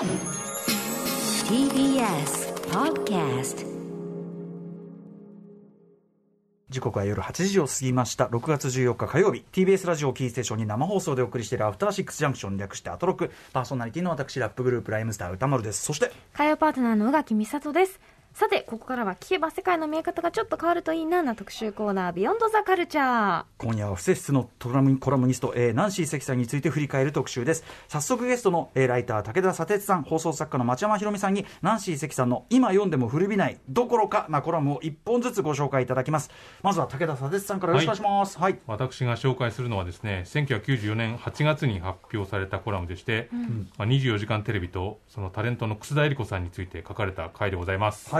TBS Podcast 時刻は夜8時を過ぎました。6月14日火曜日。TBS ラジオキーステーションに生放送でお送りしているアフターシックスジャンクション略してアトロク。パーソナリティの私ラップグループライムスター歌丸です。そして火曜パートナーの宇垣美里ですさてここからは聞けば世界の見え方がちょっと変わるといいなな特集コーナービヨンドザカルチャー今夜は不摂室のトラムコラムニスト、えー、ナンシー関さんについて振り返る特集です。早速ゲストの、えー、ライター武田砂鉄さん放送作家の町山ひろみさんにナンシー関さんの今読んでも古びないどころかなコラムを一本ずつご紹介いただきます。まずは武田砂鉄さんからよろしくお願いします、はい、はい、私が紹介するのはですね1994年8月に発表されたコラムでして、うん。まあ、24時間テレビとそのタレントの楠田絵理子さんについて書かれた回でございます。はい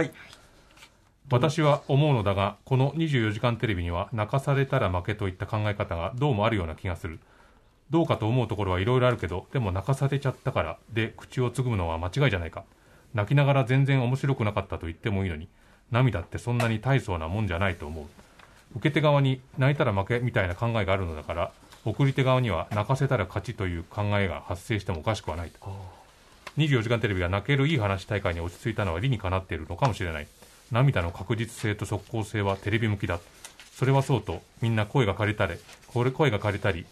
私は思うのだが、この24時間テレビには泣かされたら負けといった考え方がどうもあるような気がする。どうかと思うところはいろいろあるけど、でも泣かされちゃったからで口をつぐむのは間違いじゃないか。泣きながら全然面白くなかったと言ってもいいのに、涙ってそんなに大層なもんじゃないと思う。受け手側に泣いたら負けみたいな考えがあるのだから、送り手側には泣かせたら勝ちという考えが発生してもおかしくはないと。24時間テレビが泣けるいい話大会に落ち着いたのは理にかなっているのかもしれない。涙の確実性と即効性はテレビ向きだ。それはそうとみんな声が借りたり声が借りたり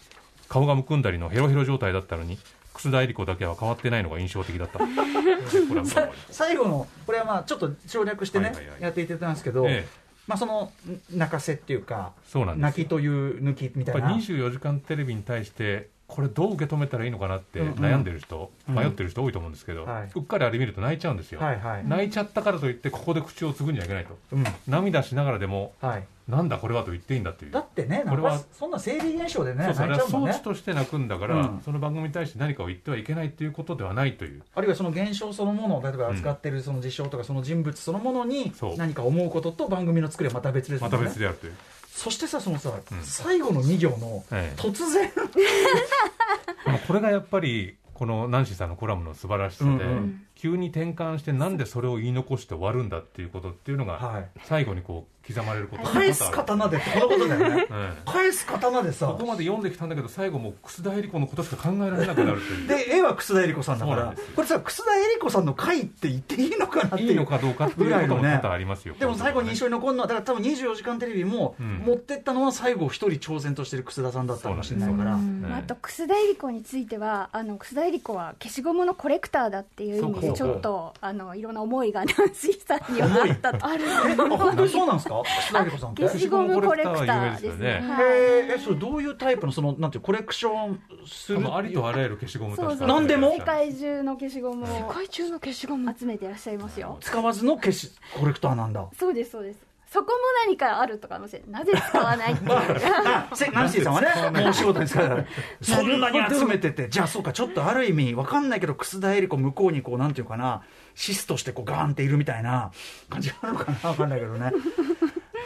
顔がむくんだりのヘロヘロ状態だったのに楠田絵理子だけは変わってないのが印象的だった。最後のこれはまあちょっと省略してね、はいはいはい、やっていただいたんですけど、ええ、まあ、その泣かせっていうかそうなん泣きという抜きみたいな。24時間テレビに対してこれどう受け止めたらいいのかなって悩んでる人、うん。うん、迷ってる人多いと思うんですけど、うんはい、うっかりあれ見ると泣いちゃうんですよ、はいはい、泣いちゃったからといってここで口をつぐんじゃいけないと、うん、涙しながらでも、はい、なんだこれはと言っていいんだっていう。だってねこれはそんな生理現象でねそうそれは装置として泣くんだから、うん、その番組に対して何かを言ってはいけないっていうことではないというあるいはその現象そのものを例えば扱ってるその事象とかその人物そのものに何か思うことと番組の作りはまた別ですよね。また別であるというそしてさそのさ、うん、最後の2行の突然、これがやっぱりこのナンシーさんのコラムの素晴らしさで、うんうん急に転換してなんでそれを言い残して終わるんだっていうことっていうのが最後にこう刻まれること返す刀でってこのことだよね、返す刀でさここまで読んできたんだけど最後もう楠田絵理子のことしか考えられなくなるという。で絵は楠田絵理子さんだからこれさ楠田絵理子さんの回って言っていいのかなっていいのかどうかっていうことも多々ありますよ、でも最後に印象に残るのはだから多分24時間テレビも持ってったのは最後一人挑戦としてる楠田さんだったかもしれないから、あと楠田絵理子についてはあの楠田絵理子は消しゴムのコレクターだっていう意味でちょっとあのいろんな思いがナンシーさんにはあったと。ある。本当にそうなんですか？さん消しゴムコレクターですね。へえ、それどういうタイプのそのなんていうコレクションする？ありとあらゆる消しゴム何でも？世界中の消しゴム世界中の消しゴム集めていらっしゃいますよ。使わずの消しコレクターなんだ。そうですそうです。そこも何かあるとかもしれない。なぜ使わないっていう。ナンシーさんはね、もうお仕事ですから、そんなに集めてて、じゃあそうか、ちょっとある意味、わかんないけど、楠田絵理子向こうにこう、なんていうかな、シスとしてこうガーンっているみたいな感じなのかなわかんないけどね。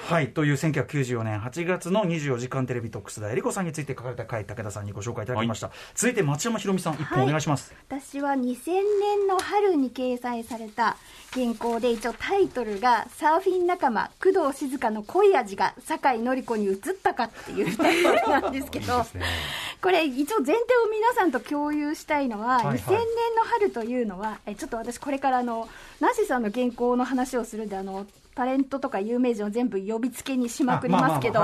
はいという1994年8月の24時間テレビ特須田恵理子さんについて書かれた回武田さんにご紹介いただきました、はい、続いて町山ひろみさん一本お願いします、はい、私は2000年の春に掲載された原稿で一応タイトルが「サーフィン仲間工藤静香の恋味が酒井紀子に移ったか」っていうタイトルなんですけど ね、これ一応前提を皆さんと共有したいのは、はいはい、2000年の春というのはえちょっと私これからあのナシさんの原稿の話をするんであのタレントとか有名人を全部呼びつけにしまくりますけど、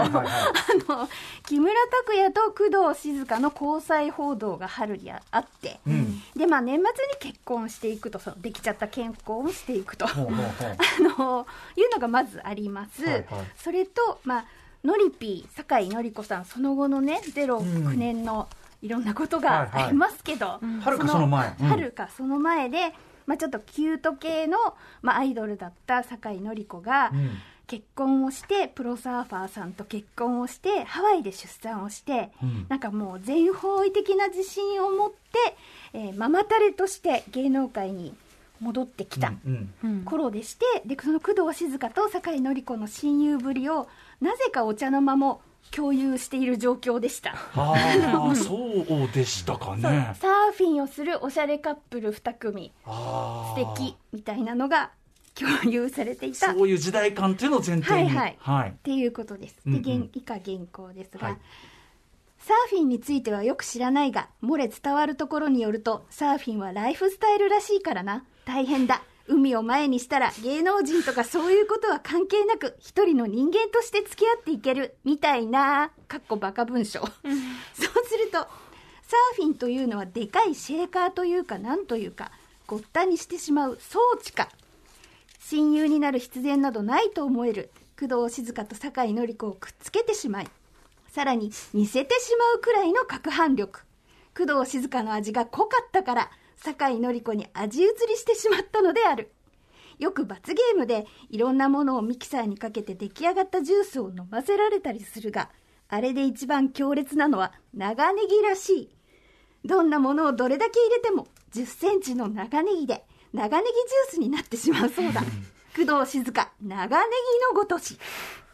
木村拓哉と工藤静香の交際報道が春にあって、うん、で、まあ、年末に結婚していくと、そのできちゃった健康をしていくと、あのいうのがまずあります。はいはい、それと、まあ、のりぴー、酒井の子さん、その後のね、09年のいろんなことがありますけど、はるかその前。はるかその前で、まあ、ちょっとキュート系の、まあ、アイドルだった酒井紀子が、結婚をしてプロサーファーさんと結婚をしてハワイで出産をして、うん、なんかもう全方位的な自信を持って、えー、ママタレとして芸能界に戻ってきた頃でして、でその工藤静香と酒井紀子の親友ぶりをなぜかお茶の間も共有している状況でした。ああ、そうでしたかね。サーフィンをするおしゃれカップル2組、素敵みたいなのが共有されていた。そういう時代感っていうのを前提に。はいはい。はい、っていうことです。で、うんうん、以下原稿ですが、はいサーフィンについてはよく知らないが、漏れ伝わるところによると、サーフィンはライフスタイルらしいからな。大変だ。海を前にしたら芸能人とかそういうことは関係なく、一人の人間として付き合っていける、みたいな、かっこバカ文章。そうすると、サーフィンというのはでかいシェーカーというかなんというか、ごったにしてしまう装置か。親友になる必然などないと思える工藤静香と酒井紀子をくっつけてしまいさらに似せてしまうくらいの攪拌力工藤静香の味が濃かったから酒井紀子に味移りしてしまったのである。よく罰ゲームでいろんなものをミキサーにかけて出来上がったジュースを飲ませられたりするがあれで一番強烈なのは長ネギらしい。どんなものをどれだけ入れても10センチの長ネギで長ネギジュースになってしまうそうだ。工藤静香長ネギのごとし。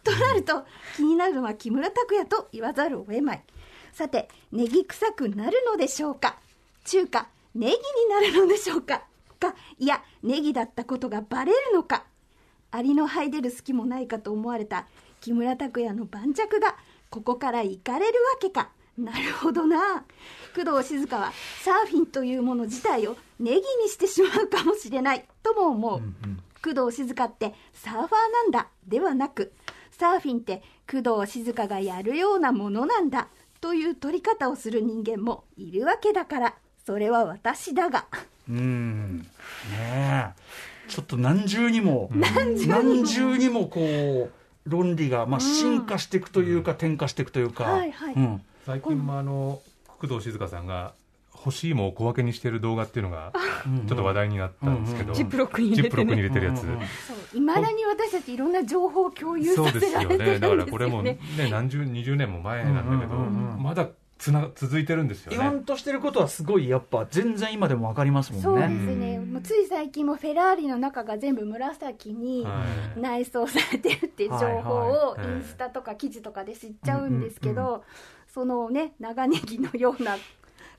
となると気になるのは木村拓哉と言わざるを得まい。さてネギ臭くなるのでしょうか。中華ネギになるのでしょうか？かいやネギだったことがバレるのか？アリの這い出る隙もないかと思われた木村拓哉の盤石がここから行かれるわけか？なるほどな。工藤静香はサーフィンというもの自体をネギにしてしまうかもしれないとも思う、工藤静香ってサーファーなんだではなくサーフィンって工藤静香がやるようなものなんだという取り方をする人間もいるわけだから。それは私だが。うん。ねえ。ちょっと何重にも 何重にも。こう論理が、まあ、進化していくというか、転化していくというか、はいはい。うん。最近もあの工藤静香さんが干し芋を小分けにしてる動画っていうのがちょっと話題になったんですけど、ジップロックに入れてるやつ、いまだに私たちいろんな情報を共有さそうですよせられてるんですよね。ね。だからこれもね何十20年も前なんだけど、うんうんうんうん。まだつな続いてるんですよね。言わんとしてることはすごいやっぱ全然今でも分かりますもんね。そうですね、もうつい最近もフェラーリの中が全部紫にはい。内装されてるっていう情報をはいはい。インスタとか記事とかで知っちゃうんですけど、そのね長ネギのような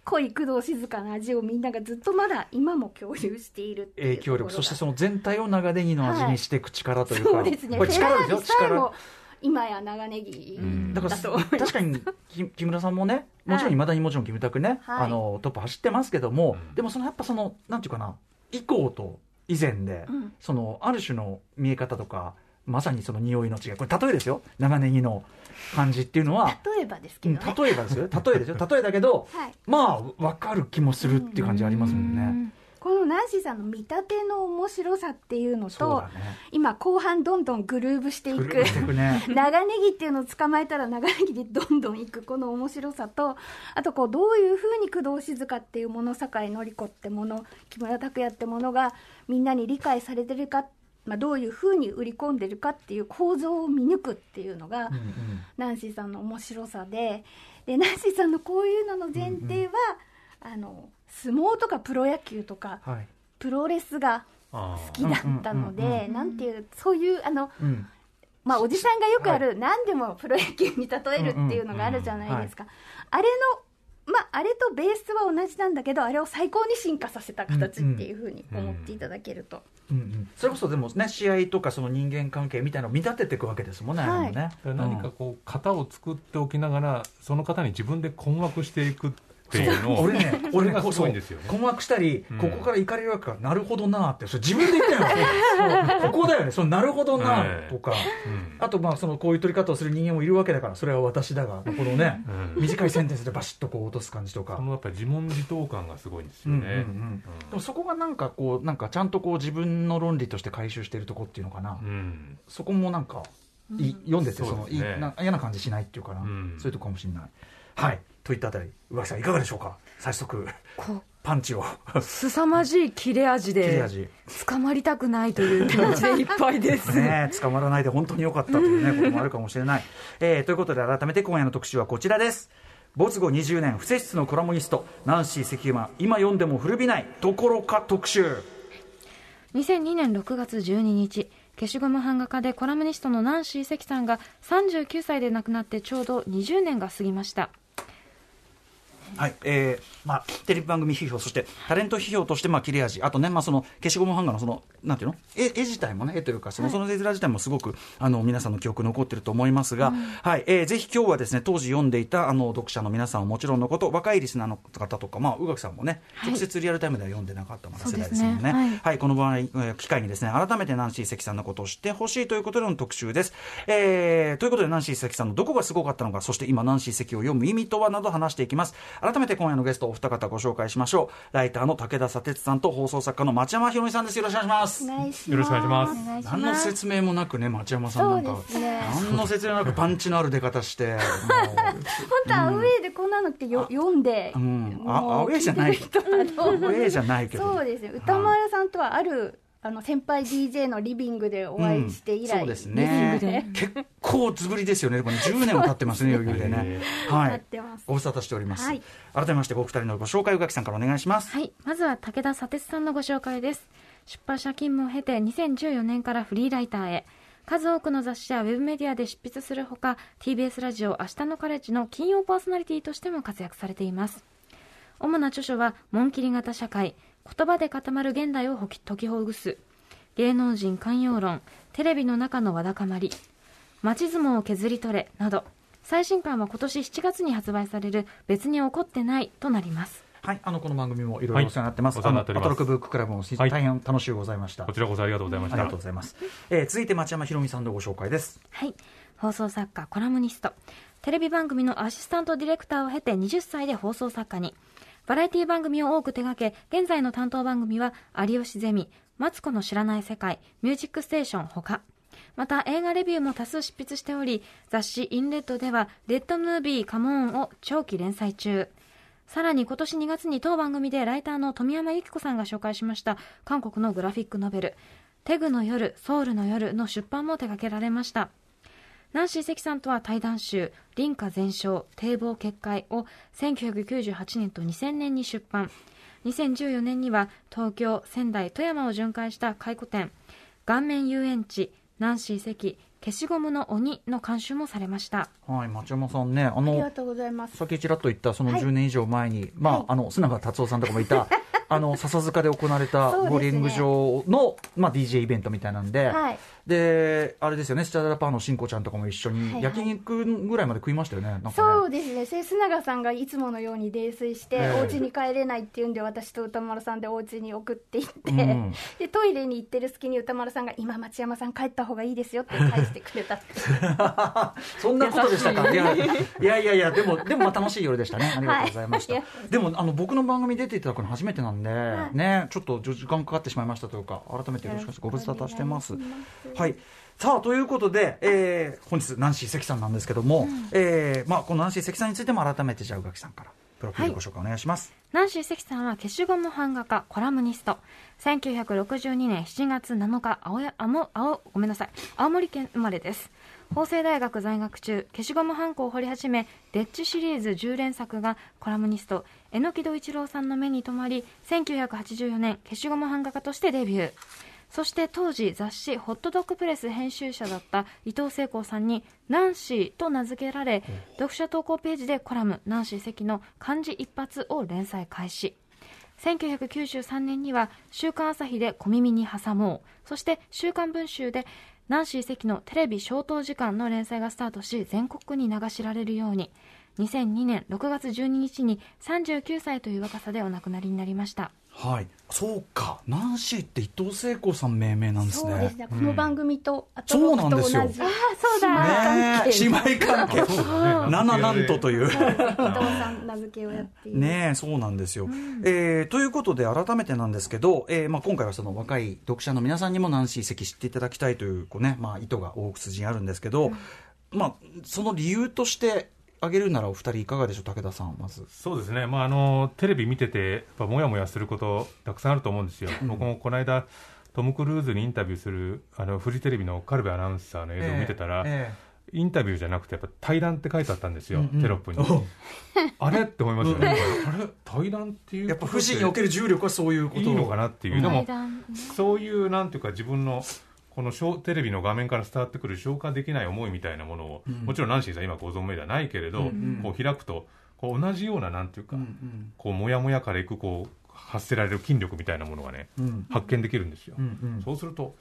濃い工藤静香の味をみんながずっとまだ今も共有している影響力。そしてその全体を長ネギの味にしていく力というか、そうですね。これフェラ力。ですよーリさえも力今や長ネギん。だからだと思います。確かにき木村さんもねもちろんいまだにもちろんキムタクね、はいあのトップ走ってますけども、うん。でもそのやっぱそのなんていうかな以降と以前で、うん。そのある種の見え方とかまさにその匂いの違いこれ例えですよ。長ネギの感じっていうのは、例えばですけうんどね、例えばですよ。例えですよ。例えだけど はい、まあ分かる気もするっていう感じありますもんね。このナンシーさんの見立ての面白さっていうのとね。今後半どんどんグルーブしていく。ね。長ネギっていうのを捕まえたら長ネギでどんどんいくこの面白さとあとこうどういうふうに工藤静香っていうもの酒井紀子ってもの木村拓哉ってものがみんなに理解されてるか、まあ、どういうふうに売り込んでるかっていう構造を見抜くっていうのが、ナンシーさんの面白さででナンシーさんのこういうのの前提は、あの相撲とかプロ野球とかはい。プロレスがあ好きだったのうんうんうんでなんていうそういうあのうん。まあ、おじさんがよくある、何でもプロ野球に例えるっていうのがあるじゃないですか、あれの、まあ、あれとベースは同じなんだけどあれを最高に進化させた形っていうふうに思っていただけると、うんうん。それこそでもね試合とかその人間関係みたいなのを見立てていくわけですもんね、はい。ね。何かこう型を作っておきながらその方に自分で困惑していくっていうのを俺ね、俺がすごいんですよね困惑したり、うんここから行かれるわけか、なるほどなって、それ自分で言ったよね。そうここだよね、そのなるほどなとか。うんあと、まあ、その、こういう取り方をする人間もいるわけだから、それは私だが、このね、うん短いセンテンスでバシッとこう落とす感じとかそ。のやっぱり自問自答感がすごいんですうんうん。でもそこがなんかこう、なんかちゃんとこう自分の論理として回収しているとこっていうのかな。うんそこもなんか、い読んでて、その、いな嫌な感じしないっていうかな。うんそういうとこかもしれない。はい。といったあたり、上木さんいかがでしょうか？早速、こパンチを。う凄まじい切れ味で味。捕まりたくないという気持ちでいっぱいです。ねえ捕まらないで本当に良かったというね、こともあるかもしれない。えーということで改めて今夜の特集はこちらです。没後20年、不摂質のコラムニスト、ナンシー関馬、今読んでも古びない、ところか特集。2002年6月12日消しゴム版画家でコラムニストのナンシー関さんが39歳で亡くなってちょうど20年が過ぎましたはいえーまあ、テレビ番組批評、そしてタレント批評として、まあ、切れ味、あとね、まあ、その消しゴム版画のその、なんていうの、絵絵自体もね、絵というか、その,、その絵面自体もすごくあの皆さんの記憶残ってると思いますが、はいえーぜひ今日はですね、当時読んでいたあの読者の皆さんはもちろんのこと、若いリスナーの方とか、まあ、宇垣さんもね、はい直接リアルタイムでは読んでなかったまだ世代ですもんね。はいはい、この場合、えー機会にですね、改めてナンシー関さんのことを知ってほしいということでの特集です。えーということで、ナンシー関さんのどこがすごかったのか、そして今、ナンシー関を読む意味とはなど話していきます。改めて今夜のゲスト、お二方ご紹介しましょう。ライターの武田砂鉄さんと放送作家の町山ひろみさんです。よろしくお願いします。よろしくお願いします。何の。説明もなくね、町山さんなんか。そうですね。何の説明もなくパンチのある出方して、も 本当はアウェーでこんなのってよ、読んで、う、うん、あもうアウェーじゃない、アウェーじゃないけど、そうですね。歌丸さんとはあるあの先輩 DJ のリビングでお会いして以来、うんそうですね。結構ずぶりですよね。これ10年も経ってますね 余裕でね。は経いご無沙汰しております、はい。改めましてお二人のご紹介宇垣さんからお願いします。はい。まずは武田砂鉄さんのご紹介です。出版社勤務を経て2014年からフリーライターへ。数多くの雑誌やウェブメディアで執筆するほか、TBS ラジオ明日のカレッジの金曜パーソナリティとしても活躍されています。主な著書は、紋切り型社会、言葉で固まる現代をほき解きほぐす、芸能人寛容論、テレビの中のわだかまり、街相撲を削り取れ。など、最新刊は今年7月に発売される。別に起こってない。となります。はい。あのこの番組もいろい。ろお世話になってます、はいお世話になっております。あのアトロクブッククラブも大変楽しゅうございました、こちらこそありがとうございました。ありがとうございます、えー続いて町山ひろみさんのご紹介です。はい。放送作家、コラムニスト。テレビ番組のアシスタントディレクターを経て20歳で放送作家に。バラエティ番組を多く手掛け、現在の担当番組は、有吉ゼミ、マツコの知らない世界、ミュージックステーションほか。また映画レビューも多数執筆しており、雑誌インレッドでは、レッドムービーカモーンを長期連載中。さらに今年2月に当番組でライターの富山由紀子さんが紹介しました韓国のグラフィックノベル「テグの夜ソウルの夜」の出版も手掛けられましたナンシー関さんとは対談集「林家全焼堤防決壊」を1998年と2000年に出版。2014年には東京仙台富山を巡回した回顧展「顔面遊園地ナンシー関消しゴムの鬼」の監修もされました。はい町山さんねあのありがとうございます。さっきちらっと言ったそのはい。10年以上前に、まあ、あの砂川達夫さんとかもいた あの笹塚で行われたボーリング場の、まあ、DJ イベントみたいなんで、はいであれですよねスチャダラパーのしんこちゃんとかも一緒にはいはい。焼肉ぐらいまで食いましたよねなんかね。そうですね。瀬須永さんがいつものように泥酔して、ええ。お家に帰れないっていうんで私と歌丸さんでお家に送っていって、うん。でトイレに行ってる隙に歌丸さんが今町山さん帰った方がいいですよって返してくれた そんなことでしたか？い。やいやいやいやでもでもまあ楽しい夜でしたね。ありがとうございました、はい。でもあの僕の番組出ていただくの初めてなんで、はい。ねちょっと時間かかってしまいましたというか改めてよろしくお願いします。ご無沙汰してますはいさあということで、えー本日ナンシー関さんなんですけども、えーまあ、このナンシー関さんについても改めてじゃあ宇垣さんからプロフィールご紹介お願いします、ナンシー関さんは消しゴム版画家、コラムニスト。1962年7月7日、青や、あも、青、ごめんなさい。青森県生まれです。法政大学在学中、消しゴムハンコを彫り始め、デッチシリーズ10連作がコラムニスト、榎戸一郎さんの目に留まり、1984年、消しゴム版画家としてデビュー。そして当時雑誌ホットドッグプレス編集者だった伊藤聖子さんにナンシーと名付けられ読者投稿ページでコラムナンシー関の漢字一発を連載開始。1993年には週刊朝日で小耳に挟もう。そして週刊文集でナンシー関のテレビ消灯時間の連載がスタートし全国に流しられるように。2002年6月12日に39歳という若さでお亡くなりになりましたはい。そうか。ナンシーって伊藤聖子さん命名なんですね。そうですね。この番組と、あそうと僕となんですよ。同じ。そうねえ。姉妹関係。そうだ。ね七なんとという。伊藤さん名付けをやっているねえそうなんですよ、えーということで改めてなんですけど、えーまあ、今回はその若い読者の皆さんにもナンシー関知っていただきたいというこう、ねまあ、意図が大筋にあるんですけど、まあ、その理由として挙げるならお二人いかがでしょう武田さんまず。そうですね、まあ、あのテレビ見てて、やっぱもやもやすること、たくさんあると思うんですよ、僕もこの間、トム・クルーズにインタビューするあのフジテレビのカルベアナウンサーの映像を見てたら、えインタビューじゃなくて、やっぱ対談って書いてあったんですよ、うんうん。テロップに。お。あれ？って思いますよね、あれ、対談っていうえやっぱことって富士における重力はそういうこと。いいのかなっていう、でもそういうなんていうか、自分のこのショーテレビの画面から伝わってくる消化できない思いみたいなものを、もちろんナンシーさん、今ご存命ではないけれど、んこう開くと、こう同じようななんていうか、うんこうモヤモヤからいくこう発せられる筋力みたいなものがね、うん。発見できるんですよ、うんうん。そうすると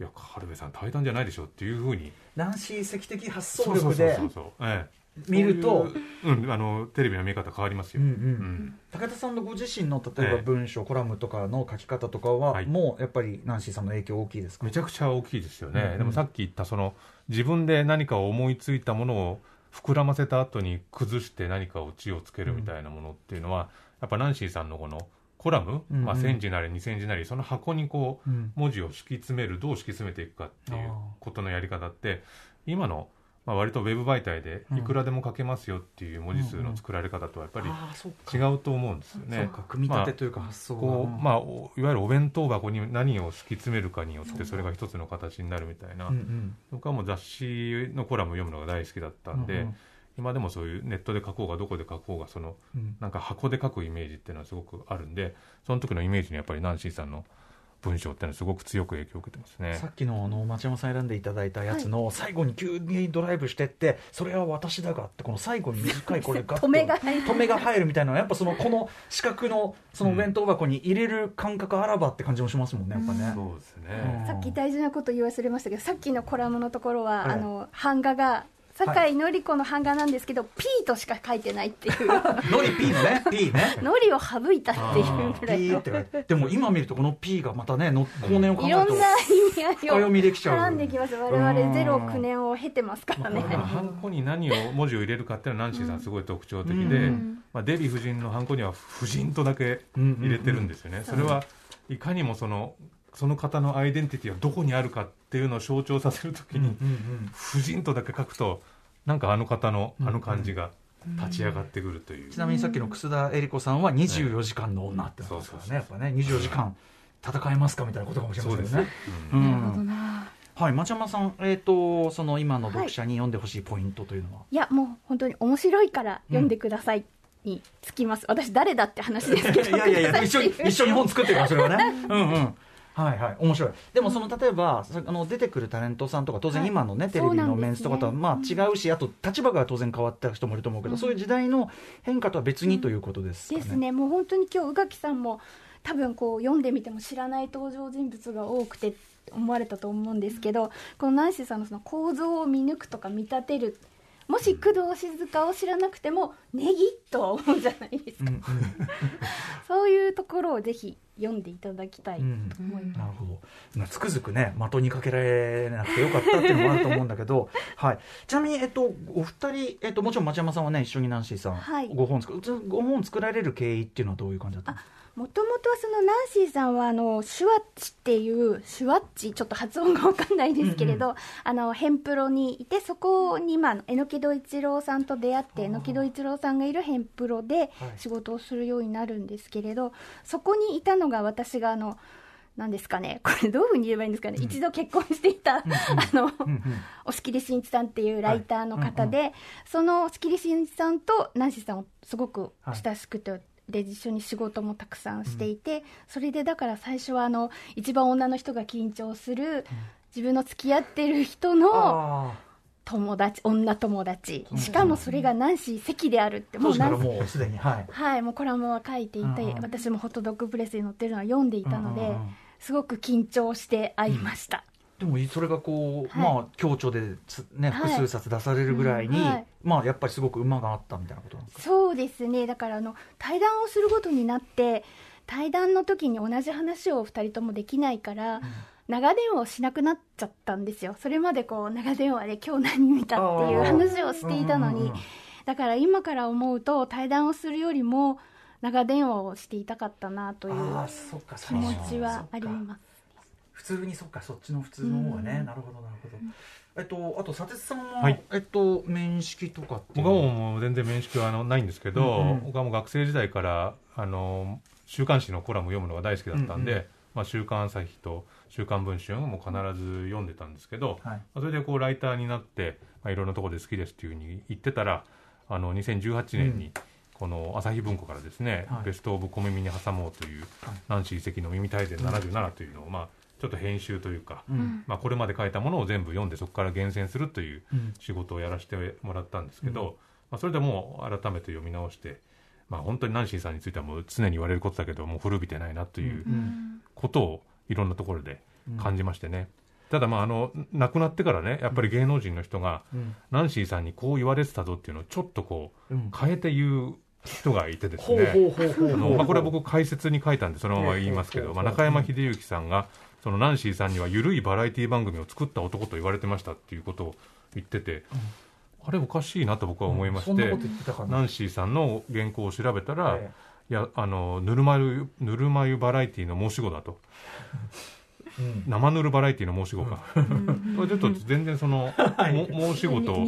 いや軽部さん対談じゃないでしょっていうふうに。ナンシー石的発想力で。そうそうそう、ええ見るとそういううん、あのテレビの見え方変わりますよ、うんううん。ん高田さんのご自身の例えばええ。文章、コラムとかの書き方とかは、はい。もうやっぱりナンシーさんの影響大きいですか？めちゃくちゃ大きいですよね、うんうん。でもさっき言ったその自分で何かを思いついたものを膨らませた後に崩して何かオチをつけるみたいなものっていうのは、やっぱナンシーさんのこのコラム、うんうん。まあ、1000字なり2000字なりその箱にこううん。文字を敷き詰めるどう敷き詰めていくかっていうことのやり方って今の、まあ、割とウェブ媒体でいくらでも書けますよっていう文字数の作られ方とはやっぱり違うと思うんですよね。組み立てというか発想が、こうまあ、おいわゆるお弁当箱に何を敷き詰めるかによってそれが一つの形になるみたいな、僕はもう雑誌のコラムを読むのが大好きだったんで、今でもそういうネットで書こうがどこで書こうがそのうん。なんか箱で書くイメージっていうのはすごくあるんでその時のイメージにやっぱりナンシーさんの文章っていうのはすごく強く影響を受けてますね。さ。っきのあの町山さん選んでいただいたやつの最後に急にドライブしてってそれは私だがってこの最後に短いこれガッと。止めが入る止めが入るみたいなやっぱそのこの四角のそのお弁当箱に入れる感覚あらばって感じもしますもんねやっぱね、そうですうん。ね。さっき大事なこと言い忘れましたけどさっきのコラムのところは、はい。あの版画が酒井紀子の版画なんですけど、P としか書いてないっていう。ノリ P のね。P ね。ノリを省いたっていうぐらい P のって書いて。でも今見るとこの P がまたねの後年を考えいるとろんな意味合い深読をみできちゃう。絡んできます。我々ゼロ9年を経てますからね、ハンコに何を文字を入れるかっていうのはナンシーさんすごい特徴的で、うん。まあ、デヴィ夫人のハンコには夫人とだけ入れてるんですよね、それはいかにもそのその方のアイデンティティはどこにあるかっていうのを象徴させるときに、うんうん夫人とだけ書くとなんかあの方のあの感じが立ち上がってくるという、ちなみにさっきの楠田絵理子さんは24時間の女ってなってますからねやっぱね24時間戦えますかみたいなことかもしれませんよねはい町山さんえっ、とその今の読者に読んでほしいポイントというのは、い。やもう本当に面白いから読んでくださいにつきます、私誰だって話ですけど。いやいやいや 一緒一緒に本作ってるからそれはね。うんうんはいはい。面白い。でもその例えばそあの出てくるタレントさんとか当然はい。今のね、テレビのメンツとかとはまあ違うしあと立場が当然変わった人もいると思うけど、そういう時代の変化とは別にということですかね。ですね。もう本当に今日宇垣さんも多分こう読んでみても知らない登場人物が多くて思われたと思うんですけどこのナンシーさんのその構造を見抜くとか見立てるもし工藤静香を知らなくてもネギとは思うじゃないですか、うんそういうところをぜひ読んでいただきたいとうんうん思います、なるほど。まあつくづくね的にかけられなくてよかったっていうのもあると思うんだけど、はい、ちなみに、えっと、お二人、えっと、もちろん町山さんはね一緒にナンシーさん、はい。ご本作るご本作られる経緯っていうのはどういう感じだったんですか？もともとはそのナンシーさんはあのシュワッチっていうシュワッチちょっと発音が分かんないですけれど、あのヘンプロにいてそこにまあ榎木戸一郎さんと出会って榎木戸一郎さんがいるヘンプロで仕事をするようになるんですけれど、そこにいたのが私があのなんですかねこれどういうふうに言えばいいんですかね、一度結婚していた、あの、うんうん。押切慎一さんっていうライターの方で、はいその押切慎一さん。とナンシーさんをすごく親しくて、で一緒に仕事もたくさんしていて、それでだから最初はあの一番女の人が緊張する、自分の付き合ってる人のあ友達女友達。うんしかもそれがナンシー関であるってー当時からナンシーもうすでにはい。はいもうコラムは書いていて、うんうん。私もホットドッグプレスに載ってるのは読んでいたので、うんうんうん。すごく緊張して会いました、でもそれがこう、はい。まあ強調でつねはい。複数冊出されるぐらいに、うんはい。まあやっぱりすごく馬があったみたいなことなんですか？そうですね。だからあの対談をすることになって対談の時に同じ話を2人ともできないから、長電話をしなくなっちゃったんですよ。それまでこう長電話で今日何見たっていう話をしていたのに、うんうんうん。だから今から思うと対談をするよりも長電話をしていたかったなというああそっか気持ちはありすます普通にそっかそっちの普通の方がね、うん。なるほどなるほど、えっとあと佐哲さんは、はい。えっと面識とかって？僕はのもう全然面識はあのないんですけど、うんうん。僕はもう学生時代からあの週刊誌のコラムを読むのが大好きだったんで、うんうん。まあ、週刊朝日と週刊文春も必ず読んでたんですけど、はい。それでこうライターになって、まあ、いろんなところで好きですっていうふうに言ってたらあの2018年にこの朝日文庫からですね、はい。ベスト・オブ・小耳に挟もうという、はい。ナンシー関の耳大全77というのを、まあ、ちょっと編集というか、うん。まあ、これまで書いたものを全部読んでそこから厳選するといううん仕事をやらせてもらったんですけど、うん。ままあ、それでもう改めて読み直して、まあ、本当にナンシーさんについてはもう常に言われることだけどもう古びてないなといううん。ことをいろんなところで感じましてね、ただまああの亡くなってからねやっぱり芸能人の人が、うん。ナンシーさんにこう言われてたぞっていうのをちょっとこううん。変えて言う人がいてですね。これは僕解説に書いたんでそのまま言いますけど、ええ。まあ、中山秀幸さんがそのナンシーさんには緩いバラエティ番組を作った男と言われてましたっていうことを言ってて、あれおかしいなと僕は思いまして、ナンシーさんの原稿を調べたら、えいやあのぬるま湯ぬるま湯バラエティの申し子だと。えうん。生ぬるバラエティの申し子か、これちょっと全然その、も申し子と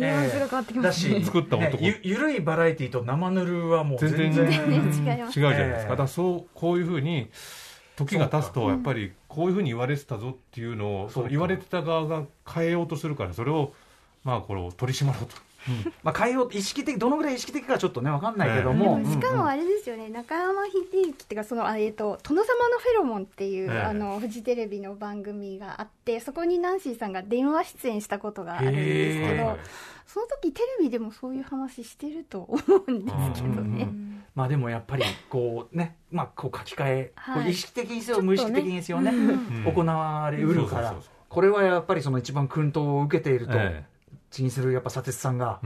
だし作った男ねゆゆるいバラエティと生ぬるはもう全然全全然違うじゃないですか、ええだそうこういうふうに時が経つとやっぱりこういうふうに言われてたぞっていうのを言われてた側が変えようとするからそれをまあこれを取り締まろうと。まあ変えよう意識的どのぐらい意識的かちょっとねわかんないけどでも、もしかうん。うんもあれですよね、中山秀幸っていうかそのあえっと殿様のフェロモンっていう、ええ。あのフジテレビの番組があってそこにナンシーさんが電話出演したことがあるんですけど、へえ。その時テレビでもそういう話してると思うんですけどね。うんまあでもやっぱり こうね、まあこう書き換え、はい。意識的にせよ無意識的にせよね、うん。行われうるから、これはやっぱりその一番薫陶を受けていると、え気にするやっぱ佐哲さんが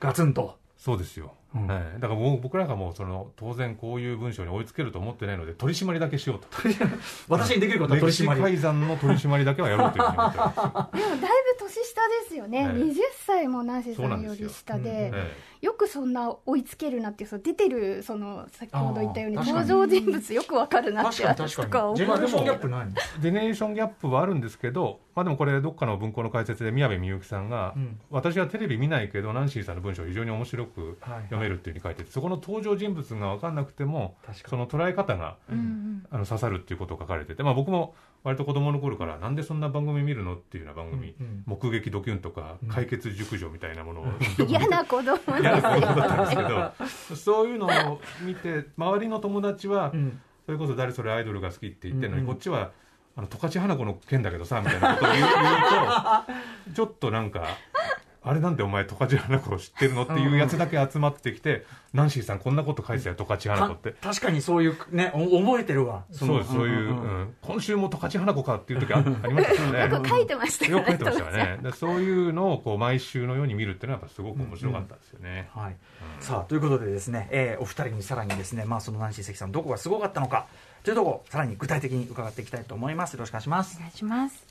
ガツンと、そうですよ、うん。ええ。だからもう僕らがもうその当然こういう文章に追いつけると思ってないので取り締まりだけしようと。私にできることは取歴史り。締まり。改ざんの取り締まりだけはやろうというふうに思ってますでもだいぶ年下ですよね、ええ。20歳もナンシーさそうなんですよ。り下うん。で、えよくそんな追いつけるなっていうその出てるその先ほど言ったように登に。場人物よくわかるなって確かに確かに。とか思うジェネレーションギャップない。ジェネレーションギャップはあるんですけど、まあ、でもこれどっかの文庫の解説で宮部みゆきさんが、うん。私はテレビ見ないけどナンシーさんの文章を非常に面白くはい読めるっていうふうに書いててそこの登場人物が分かんなくてもその捉え方がうんうん。あの刺さるっていうことを書かれてて、まあ、僕も割と子供の頃からなんでそんな番組見るのっていうような番組、うんうん。目撃ドキュンとかうん。解決熟女みたいなものを 嫌な子供嫌な子供だったんですけど。そういうのを見て周りの友達はうん。それこそ誰それアイドルが好きって言ってるのに、うんうん。こっちはあの十勝花子の件だけどさみたいなことを言う言うと ちょっとなんかあれなんでお前十勝花子を知ってるのっていうやつだけ集まってきて、ナンシーさんこんなこと書いてたよ十勝花子って。確かにそういうねお覚えてるわ。そうです、そういう、んんん。うん。今週も十勝花子かっていう時あ ありましたよね。よく書いてましたよねよく書いてましたよね。でそういうのをこう毎週のように見るっていうのはやっぱすごく面白かったですよね。はい、さあということでですね、えーお二人にさらにですね、まあ、そのナンシー関さんどこがすごかったのかというところさらに具体的に伺っていきたいと思います。よろしくお願いします。お願いします。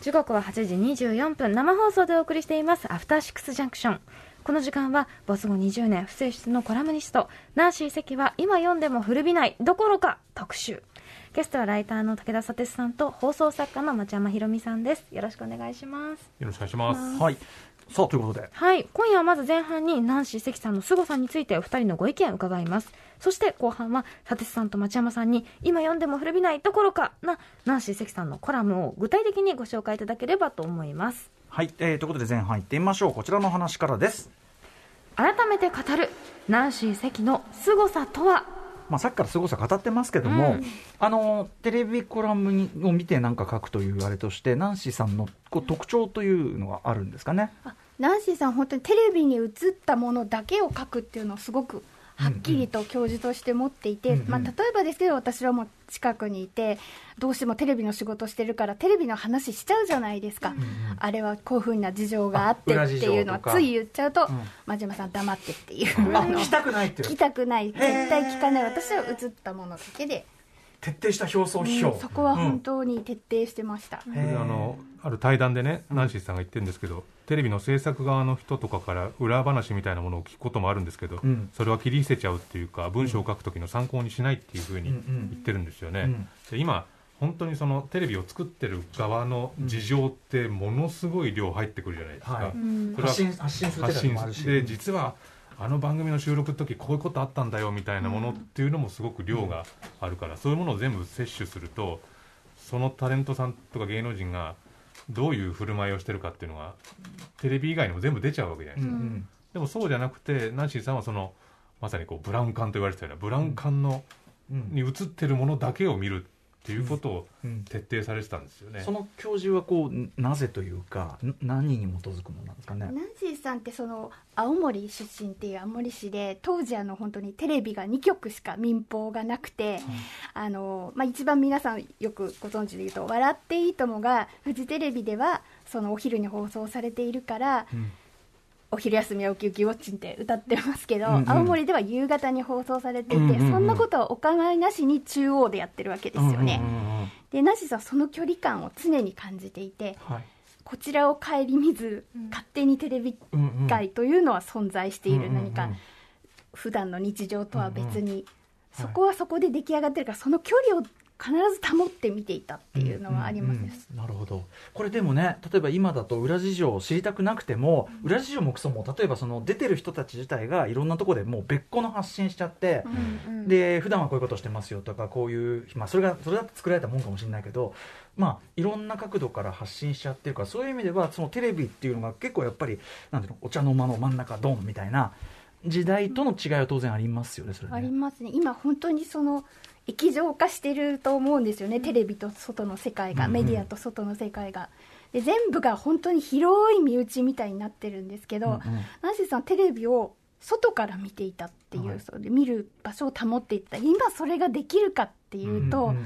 時刻は8時24分。生放送でお送りしています。アフターシックスジャンクション。この時間は没後20年不正室のコラムニスト。ナンシー関は今読んでも古びない。どころか特集。ゲストはライターの武田佐哲さんと放送作家の町山ひろみさんです。よろしくお願いします。よろしくお願いします。はい。さあということで。はい。今夜はまず前半にナンシー関さんの凄さについてお二人のご意見を伺います。そして後半は佐哲さんと町山さんに今読んでも古びないどころかなナンシー関さんのコラムを具体的にご紹介いただければと思います。はい、えーということで前半行ってみましょう。こちらの話からです。改めて語るナンシー関の凄さとは？まあ、さっきからすごさ語ってますけども、うん。あのテレビコラムにを見てなんか書くというあれとしてナンシーさんのこう特徴というのがあるんですかね？あナンシーさん本当にテレビに映ったものだけを書くっていうのをすごくはっきりと教授として持っていて、うんうんまあ、例えばですけど私はもう近くにいてどうしてもテレビの仕事してるからテレビの話しちゃうじゃないですか、あれはこういうふうな事情があってっていうのはつい言っちゃうと、うん。真島さん黙ってっていう、あの聞きたくないって。いう聞きたくない。絶対聞かない。私は映ったものだけで、徹底した表層批評、うんそこは本当に徹底してました、あのある対談でね、ナンシーさんが言ってるんですけど、テレビの制作側の人とかから裏話みたいなものを聞くこともあるんですけど、うん。それは切り捨てちゃうっていうか、文章を書くときの参考にしないっていうふうにうんうん。言ってるんですよね。うん。で今本当にそのテレビを作ってる側の事情ってものすごい量入ってくるじゃないですか、それは発信発信で実はあの番組の収録の時こういうことあったんだよみたいなものっていうのもすごく量があるから、そういうものを全部摂取するとそのタレントさんとか芸能人がどういう振る舞いをしてるかっていうのがテレビ以外にも全部出ちゃうわけじゃないですか、うん。でもそうじゃなくてナンシーさんはそのまさにこうブラウン管と言われてたようなブラウン管の、うん。に映ってるものだけを見るっていうことをうん徹底されてたんですよね。その教授はこうなぜというかん何に基づくものなんですかね？ナンシーさんってその青森出身っていう青森市で当時あの本当にテレビが2局しか民放がなくて、あのまあ、一番皆さんよくご存知で言うと「笑っていいとも!」がフジテレビではそのお昼に放送されているから、うんお昼休みはウキウキウォッチンって歌ってますけど、うんうん。青森では夕方に放送されていて、うんうんうんそんなことはお構いなしに中央でやってるわけですよね。うんうんうんうん。でナンシーさその距離感を常に感じていてはい。こちらを顧みず、勝手にテレビうんうん界というのは存在している、うんうんうん何か普段の日常とは別に、はい。そこはそこで出来上がってるからその距離を必ず保って見ていたっていうのはあります、うんうんうんなるほど。これでもね例えば今だと裏事情を知りたくなくても裏事情もクソも例えばその出てる人たち自体がいろんなところでもう別個の発信しちゃって、うんうん。で普段はこういうことしてますよとかこういう、まあ、それがそれだって作られたもんかもしれないけど、まあ、いろんな角度から発信しちゃってるからそういう意味ではそのテレビっていうのが結構やっぱりなんていうのお茶の間の真ん中ドンみたいな時代との違いは当然ありますよねそれね。ありますね。今本当にその液状化してると思うんですよね。テレビと外の世界が、メディアと外の世界が。で全部が本当に広い身内みたいになってるんですけど、うんうん。ナンシーさんテレビを外から見ていたっていう、はい。そうで見る場所を保っていった。今それができるかっていうと、んん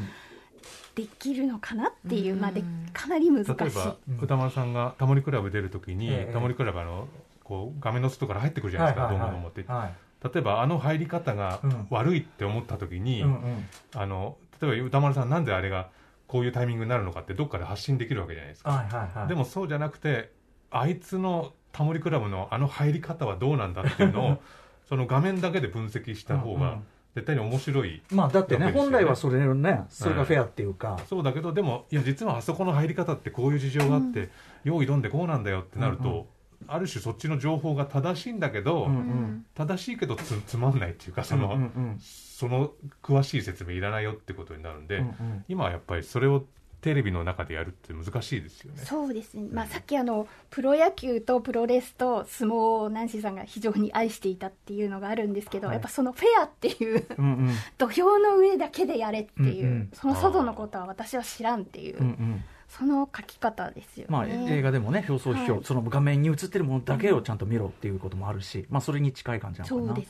できるのかなっていう、うんまあ、でかなり難しい。例えばうん歌丸さんがタモリクラブ出るときに、ええ。タモリクラブあのこう画面の外から入ってくるじゃないですか、はいはいはい。どんどん持って、はい例えばあの入り方がうん。悪いって思ったときに、うんうん。あの例えば歌丸さんなんであれがこういうタイミングになるのかってどっかで発信できるわけじゃないですか、はいはいはい。でもそうじゃなくてあいつのタモリクラブのあの入り方はどうなんだっていうのを その画面だけで分析した方がうんうん。絶対に面白い、まあだってね本来はそれのねそれがフェアっていうか、そうだけどでもいや実はあそこの入り方ってこういう事情があって、用意どんでこうなんだよってなると、うんうんある種そっちの情報が正しいんだけど、うんううん。ん正しいけどつつまんないっていうかその、うんうんその詳しい説明いらないよってことになるんで、うんうん。今はやっぱりそれをテレビの中でやるって難しいですよね。そうですね、まあ、さっきあのプロ野球とプロレスと相撲をナンシーさんが非常に愛していたっていうのがあるんですけど、はい。やっぱそのフェアっていううんうん。土俵の上だけでやれっていう、うんうん。その外のことは私は知らんっていう、うんうんその書き方ですよね。まあ、映画でもね表層批評、はいその画面に映ってるものだけをちゃんと見ろっていうこともあるし、まあ、それに近い感じなのかなね。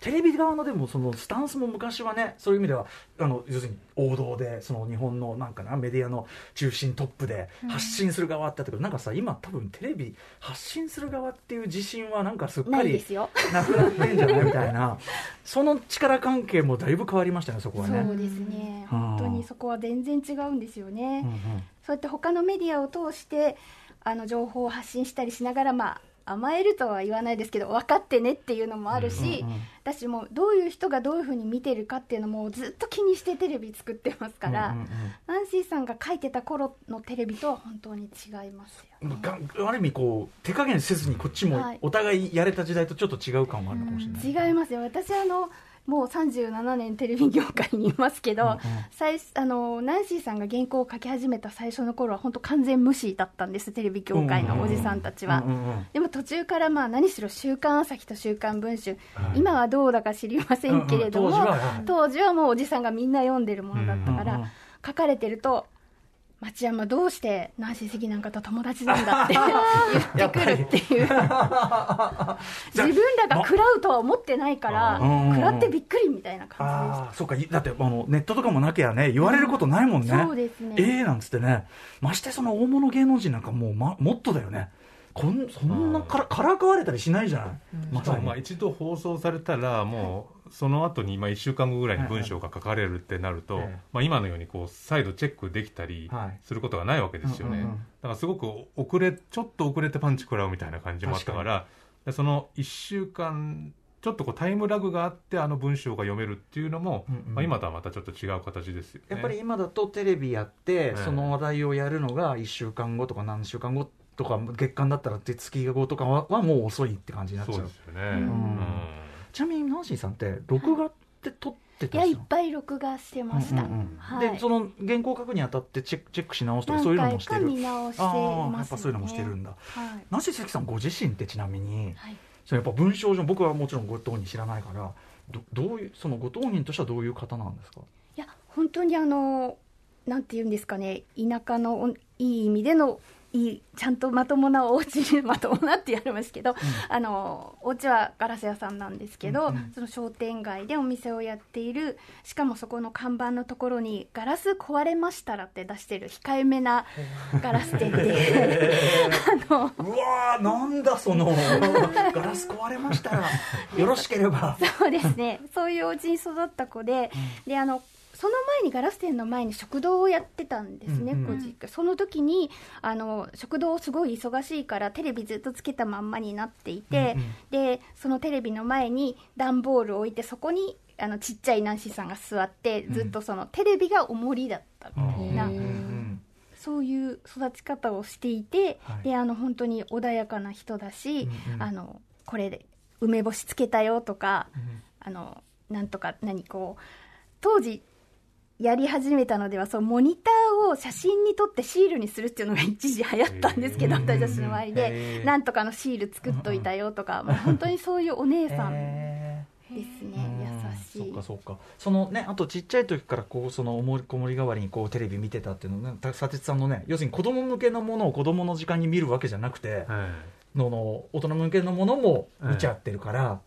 テレビ側のでもそのスタンスも昔はねそういう意味ではあの要するに王道でその日本のなんかなメディアの中心トップで発信する側ってあったけど、なんかさ今多分テレビ発信する側っていう自信はなんかすっかりなくなってんじゃないみたいな その力関係もだいぶ変わりましたねそこはね。そうですね。はあ本当にそこは全然違うんですよね。うんうんそうやって他のメディアを通してあの情報を発信したりしながら、まあ、甘えるとは言わないですけど分かってねっていうのもあるし、うんうん私もどういう人がどういうふうに見てるかっていうのもずっと気にしてテレビ作ってますから、うんうんうん。ナンシーさんが書いてた頃のテレビとは本当に違いますよ、ね。がある意味こう手加減せずにこっちもはい。お互いやれた時代とちょっと違う感はあるのかもしれない、違いますよ。私あのもう37年テレビ業界にいますけど、うんうん。最あのナンシーさんが原稿を書き始めた最初の頃は本当完全無視だったんですテレビ業界のおじさんたちは、うんうんうん。でも途中からまあ何しろ「週刊朝日」と「週刊文春」はい。今はどうだか知りませんけれども、うんうん当時ははい当時はもうおじさんがみんな読んでるものだったから、うんうん。書かれてると「町山どうしてナンシー関なんかと友達なんだ」って 言ってくるっていう。自分らが食らうとは思ってないからうん。食らってびっくりみたいな感ああそうか。いだってあのネットとかもなきゃね言われることないもんね、じでした、そうですね、ええなんつってね。ましてその大物芸能人なんかもう、ま、もっとだよねこんそんなからからかわれたりしないじゃない、まさに、まあ、一度放送されたらもうその後にまあ1週間後ぐらいに文章が書かれるってなると、まあ、今のようにこう再度チェックできたりはい。することがないわけですよね、だからすごく遅れちょっと遅れてパンチ食らうみたいな感じもあったからでその1週間ちょっとこうタイムラグがあってあの文章が読めるっていうのも、うんうん。まあ、今とはまたちょっと違う形ですよね。やっぱり今だとテレビやって、えその話題をやるのが1週間後とか何週間後とか月間だったら月後とかははもう遅いって感じになっちゃう。そうですよね、うん。うんちなみにナンシーさんって録画って撮っていやいっぱい録画してました、うんうんうん。はい。でその原稿書くにあたってチェックチェックし直すとかそういうのもしてる。見直してあます、ね、あやっぱそういうのもしてるんだ。はい、なぜ関さんご自身ってちなみにはい。そのやっぱ文章上僕はもちろんご当人知らないからどどういうそのご当人としてはどういう方なんですか？いや本当にあのなんて言うんですかね。田舎のおいい意味でのいいちゃんとまともなお家にまともなってやりますけど、あのお家はガラス屋さんなんですけど、うんうん。その商店街でお店をやっているしかもそこの看板のところに「ガラス壊れましたら」って出してる控えめな ガラス店で あのうわーなんだそのガラス壊れましたらよろしければ。そうですね。そういうお家に育った子で、であのその前にガラス店の前に食堂をやってたんですね、うんうん。その時にあの食堂すごい忙しいからテレビずっとつけたまんまになっていて、うんうん。でそのテレビの前に段ボールを置いてそこにあのちっちゃいナンシーさんが座ってずっとそのテレビが重りだったみたいな、うんうんそういう育ち方をしていて、はい。であの本当に穏やかな人だし、うんうん。あのこれで梅干しつけたよとか、うん。あのなんとか何こう当時やり始めたのではそうモニターを写真に撮ってシールにするっていうのが一時流行ったんですけど、私たちの周りへでー。なんとかのシール作っといたよとか、もう本当にそういうお姉さんへですーね、優しい。そうかそうか。そのねあとちっちゃい時からこうそのおもりこもり代わりにこうテレビ見てたっていうのねた佐哲さんのね要するに子供向けのものを子供の時間に見るわけじゃなくて、はい。のの大人向けのものも見ちゃってるから、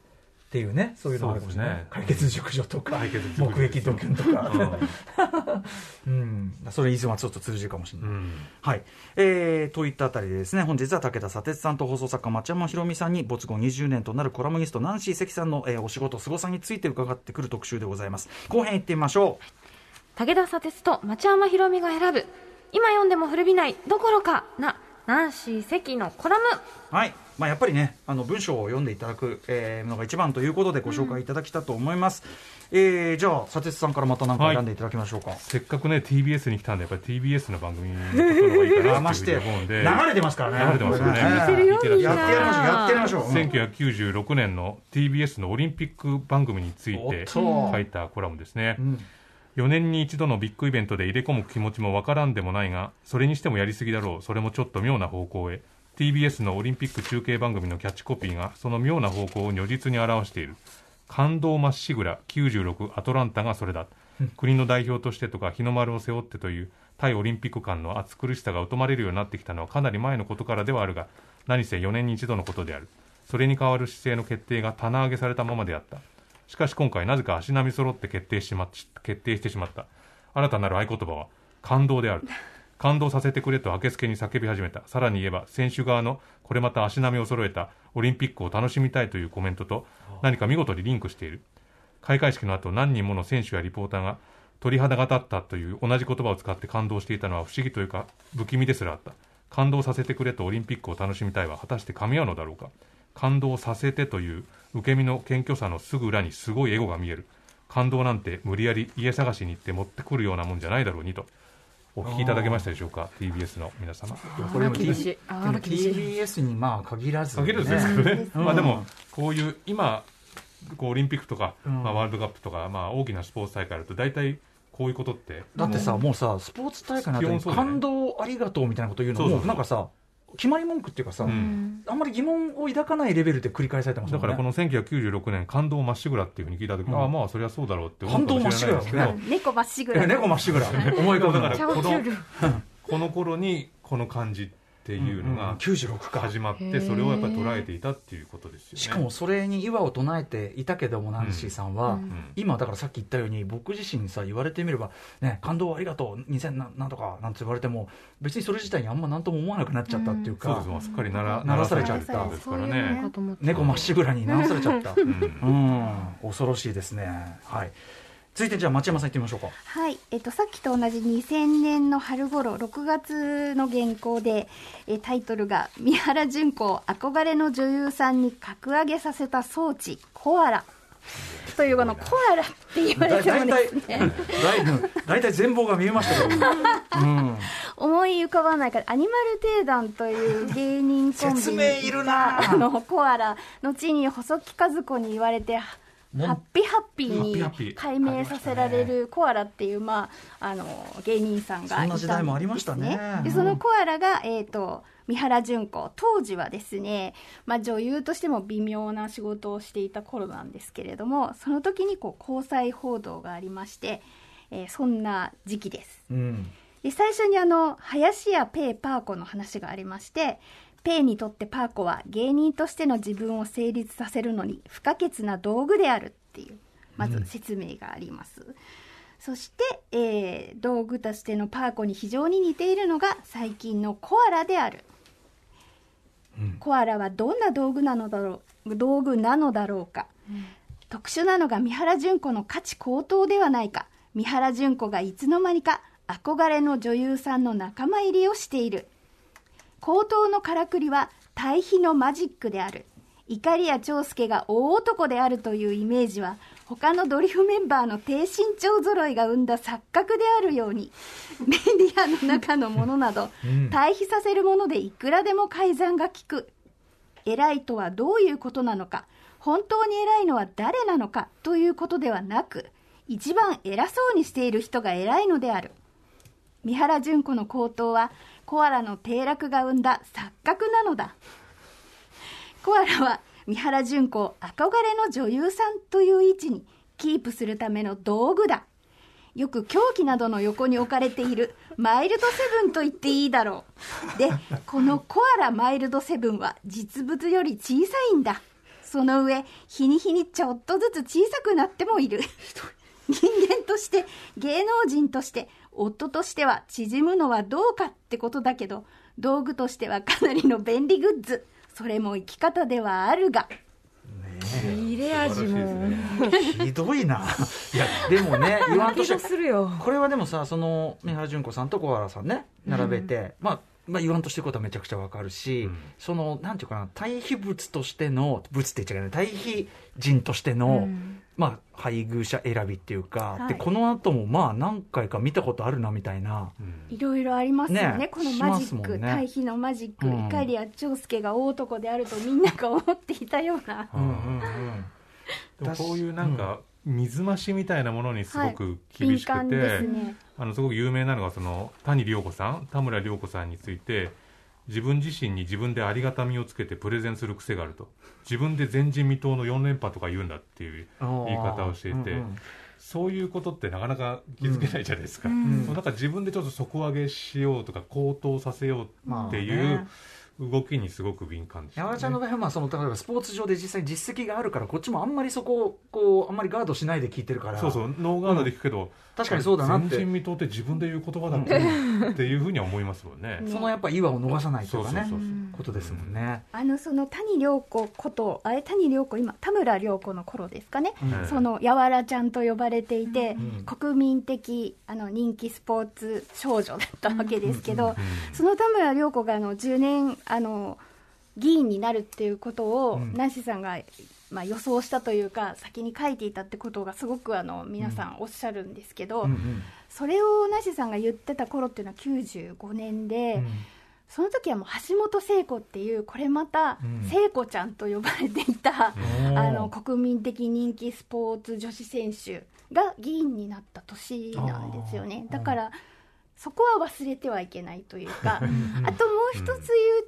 っていうねそういうのあるかもしれない、ね。解決熟女とか目撃ドキュンとか、うん、それ以前はちょっと通じるかもしれない、うん。はい、えー、といったあたりでですね。本日は武田砂鉄さんと放送作家町山ひろみさんに没後20年となるコラムニストナンシー関さんの、えーお仕事すごさについて伺ってくる特集でございます。後編いってみましょう。武田砂鉄と町山ひろみが選ぶ今読んでも古びないどころかなナンシー関のコラム。はい、まあ、やっぱりねあの文章を読んでいただく、えーのが一番ということでご紹介いただきたと思います、えーじゃあ砂鉄さんからまた何か選んでいただきましょうか、せっかくね TBS に来たんでやっぱり TBS の番組のことの方がいいかな まして流れてますからね。流れてますよね。これ見てるよ。見てらっしゃるやってやりましょうやってやりましょう、うん。1996年の TBS のオリンピック番組についおて書いたコラムですね。うん4年に一度のビッグイベントで入れ込む気持ちもわからんでもないがそれにしてもやりすぎだろう。それもちょっと妙な方向へ。TBS のオリンピック中継番組のキャッチコピーがその妙な方向を如実に表している。感動まっしぐら96アトランタがそれだ。国の代表としてとか日の丸を背負ってという対オリンピック間の熱苦しさが疎まれるようになってきたのはかなり前のことからではあるが何せ4年に一度のことである。それに代わる姿勢の決定が棚上げされたままであったしかし今回なぜか足並み揃って決定しま決定してしまった。新たなる合言葉は感動である。感動させてくれと明け付けに叫び始めた。さらに言えば選手側のこれまた足並みを揃えたオリンピックを楽しみたいというコメントと何か見事にリンクしている。開会式の後何人もの選手やリポーターが鳥肌が立ったという同じ言葉を使って感動していたのは不思議というか不気味ですらあった。感動させてくれとオリンピックを楽しみたいは果たして噛み合うのだろうか感動させてという受け身の謙虚さのすぐ裏にすごいエゴが見える。感動なんて無理やり家探しに行って持ってくるようなもんじゃないだろうにと。お聞きいただけましたでしょうか？TBS の皆様。これも TBS にまあ限らず、限るんですけどね、うん。まあでもこういう今こうオリンピックとか、うん。まあ、ワールドカップとか、まあ、大きなスポーツ大会あると大体こういうことってだってさ、もうさ、スポーツ大会の後感動ありがとうみたいなこと言うのも、そうそうそう。なんかさ、決まり文句っていうかさ、うん。あんまり疑問を抱かないレベルで繰り返されてますもんね。だからこの1996年感動まっしぐらっていうふうに聞いた時、うん。ああまあそりゃそうだろうって思うかもしれないですけど、感動まっし猫まっしぐら。猫まっしぐら、思い浮かぶから この この頃にこの感じっていうのが96か。始まってそれをやっぱり捉えていたっていうことですよね。しかもそれに岩を唱えていたけども、ナンシーさんは、うん。うん。今だからさっき言ったように僕自身さ言われてみれば、ね、感動ありがとう2000ななんとかなんて言われても別にそれ自体にあんま何とも思わなくなっちゃったっていうか、そうです。すっかりなら鳴らされちゃった。ですからね。猫まっしぐらに直されちゃった。うん。うん。恐ろしいですね。はい続いてじゃあ町山さん行ってみましょうか。はい、えっと、さっきと同じ2000年の春頃6月の原稿で、えタイトルが「三原純子を憧れの女優さんに格上げさせた装置コアラ」というこのコアラって言われてもですね。大体全貌が見えましたけど、うん、思い浮かばないからアニマル帝団という芸人コンビ 説明いるなあのコアラ後に細木和子に言われてハッピーハッピーに解明させられるコアラっていう、まあ、あの芸人さんがいたんです、ね、そんな時代もありましたね。でそのコアラが、えー、と三原純子。当時はですね、まあ、女優としても微妙な仕事をしていた頃なんですけれどもその時にこう交際報道がありまして、えーそんな時期です。うん。で最初にあの林家ペーパーコの話がありましてペーにとってパーコは芸人としての自分を成立させるのに不可欠な道具であるっていうまず説明があります、そして、えー道具としてのパーコに非常に似ているのが最近のコアラである、コアラはどんな道具なのだろう道具なのだろうか、特殊なのが三原純子の価値高騰ではないか。三原純子がいつの間にか憧れの女優さんの仲間入りをしている高騰のからくりは対比のマジックである。怒りや長介が大男であるというイメージは他のドリフメンバーの低身長揃いが生んだ錯覚であるようにメディアの中のものなど、対比させるものでいくらでも改ざんが効く。偉いとはどういうことなのか本当に偉いのは誰なのかということではなく一番偉そうにしている人が偉いのである。三原純子の高騰はコアラの低落が生んだ錯覚なのだ。コアラは三原純子憧れの女優さんという位置にキープするための道具だ。よく凶器などの横に置かれているマイルドセブンと言っていいだろう。でこのコアラマイルドセブンは実物より小さいんだ。その上日に日にちょっとずつ小さくなってもいる。人間として芸能人として夫としては縮むのはどうかってことだけど道具としてはかなりの便利グッズ。それも生き方ではあるが。切れ味も。ひどいな。いや、でもね、言わんとして気が、するよ。これはでもさ、その、三原純子さんと小原さんね、並べて、まあ、まあ、言わんとしてることはめちゃくちゃわかるし、うん。その、なんていうかな、対比物としての、物って言っちゃいけない、対比人としての、うんまあ、配偶者選びっていうか、はい。で、この後もまあ、何回か見たことあるな、みたいな。うん。いろいろありますよねね。このマジック、対比のマジック、うん。怒りや長介が大男であるとみんなが思っていたような。うんうんでもこういうなんか水増しみたいなものにすごく厳しく敏感でてすね。あのすごく有名なのがその谷涼子さん田村涼子さんについて自分自身に自分でありがたみをつけてプレゼンする癖があると。自分で前人未到の4連覇とか言うんだっていう言い方をしていて、うんそういうことってなかなか気づけないじゃないですか、うん。なんか自分でちょっと底上げしようとか高騰させようっていまあうね。動きにすごく敏感でした、山田ちゃんの場合は、まあ、その例えばスポーツ上で実際に実績があるからこっちもあんまりそこをこうあんまりガードしないで聞いてるから。そうそうノーガードで聞くけど、確かにそうだなって。前人未到って自分で言う言葉だってっていうふうには思いますもんね。ね そのやっぱ岩を逃さないというかねそうそうそうことですもんね、あのその谷涼子ことあれ谷涼子今田村涼子の頃ですかね、うん。そのやわらちゃんと呼ばれていて、うん。国民的あの人気スポーツ少女だったわけですけど、うん。その田村涼子があの10年あの議員になるっていうことを、うん。ナンシーさんが、まあ、予想したというか先に書いていたってことがすごくあの皆さんおっしゃるんですけど、うんうん。それをナンシーさんが言ってた頃っていうのは95年で。うん。その時はもう橋本聖子っていうこれまたうん。聖子ちゃんと呼ばれていた、うんあの国民的人気スポーツ女子選手が議員になった年なんですよね。だからそこは忘れてはいけないというかうんあともう一つ言う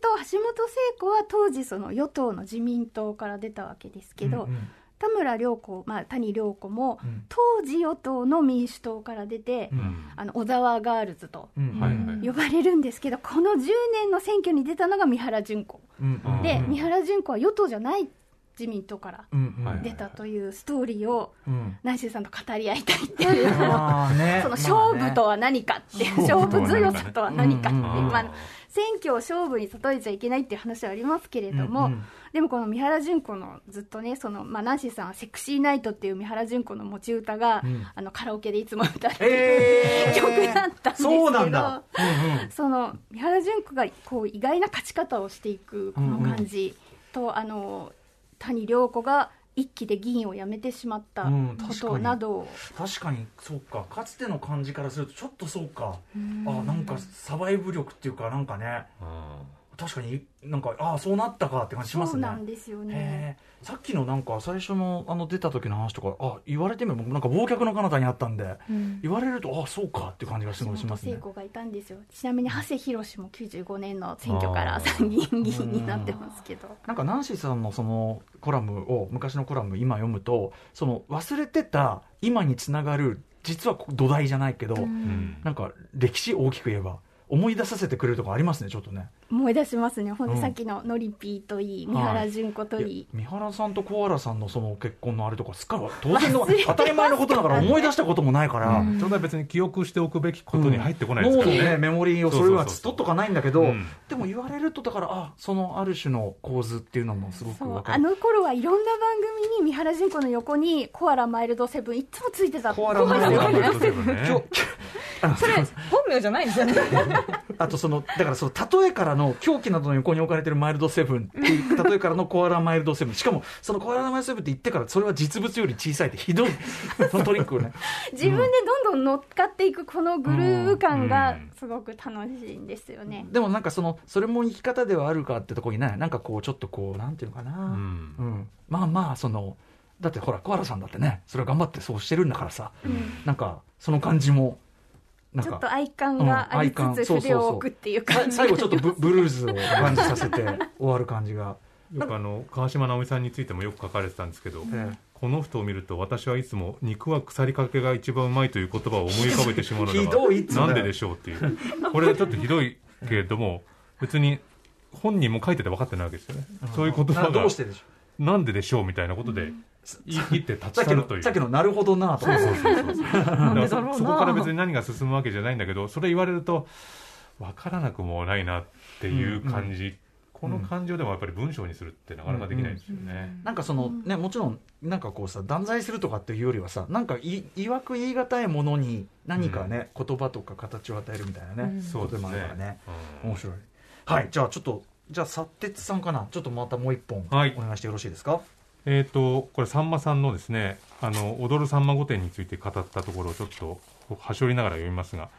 と橋本聖子は当時その与党の自民党から出たわけですけど、うんうん。田村涼子、まあ、谷涼子もうん。当時与党の民主党から出て、うん。あの小沢ガールズと呼ばれるんですけどこの10年の選挙に出たのが三原純子。うんうんで、うん。三原純子は与党じゃない自民党から出たというストーリーをうん。ナンシーさんと語り合いたいっていう。あーね。その勝負とは何かっていう、勝負強さとは何かっていう、うんうんうんまあ、選挙を勝負に例えちゃいけないっていう話はありますけれども、うんうんでもこの三原純子のずっとねその、まあ、ナンシーさんは「セクシーナイト」っていう三原純子の持ち歌が、うん。あのカラオケでいつも歌ってえー。曲だったんですけどそうなんだ。うんうん。その三原純子がこう意外な勝ち方をしていくこの感じと、あの谷涼子が一期で議員を辞めてしまったうんことなどを、確かにそうか。かつての感じからするとちょっとそうか。あなんかサバイブ力っていうかなんかね。確かになんかああそうなったかって感じしますね。そうなんですよね。さっきのなんか最初のあの出た時の話とかあ言われてみれば僕なんか忘却の彼方にあったんでうん。言われるとあそうかっていう感じがす橋ごいしますね。がいたんですよちなみに長谷博も95年の選挙から参議院議員になってますけど。なんかナンシーさんのそのコラムを昔のコラム今読むとその忘れてた今につながる実は土台じゃないけど、うん。なんか歴史大きく言えば思い出させてくれるとこありますねちょっとね。思い出しますね。ほんうん。でさっきのノリピーといい三原純子といい、三原さんと小原さんのその結婚のあれとかすっかり当然の当たり前のことだから思い出したこともないから、うん。それは別に記憶しておくべきことに入ってこないです脳のね。からね。メモリーをそれは取っとかないんだけど、うんでも言われるとだからあそのある種の構図っていうのもすごくそうわかる。あの頃はいろんな番組に三原純子の横にコアラマイルドセブンいつもついてた。コアラマイルドコアラマイルドセブンね。それ本名じゃないんですよね あとそのだからその例えからの狂気などの横に置かれてるマイルドセブンっていう例えからのコアラマイルドセブン。しかもそのコアラマイルドセブンって言ってからそれは実物より小さいってひどい そのトリックをね。自分でどんどん乗っかっていくこのグルーヴ感がうん。すごく楽しいんですよね、でもなんかそのそれも生き方ではあるかってところにねな。んかこうちょっとこうなんていうのかな、うん。うん。まあまあそのだってほら小原さんだってねそれは頑張ってそうしてるんだからさ。うん。なんかその感じもちょっと愛感がありつつ筆を置くっていう感じ。最後ちょっとブブルーズを感じさせて終わる感じが、よくあの川島直美さんについてもよく書かれてたんですけど、えこの人を見ると私はいつも肉は腐りかけが一番うまいという言葉を思い浮かべてしまうのひどいっつうねだがなんででしょうっていう。これちょっとひどいけれども別に本人も書いてて分かってないわけですよね、そういう言葉が。うしてでしょう？なんででしょうみたいなことで言い切って立ち去るという。のさっきのなるほどなと。かそこから別に何が進むわけじゃないんだけどそれ言われると分からなくもないなっていう感じ、この感情でもやっぱり文章にするってなかなかできないですよね、なんかそのねもちろんなんかこうさ断罪するとかっていうよりはさなんかいいわく言い難いものに何かね、言葉とか形を与えるみたいなね、うん。そうですこともあるからね。ね、うん。面白い。はいじゃあちょっとじゃあ薩鉄さんかな。ちょっとまたもう一本はい。お願いしてよろしいですか、えー、とこれさんまさんのですね「あの踊るさんま御殿」について語ったところをちょっとはしょりながら読みますが、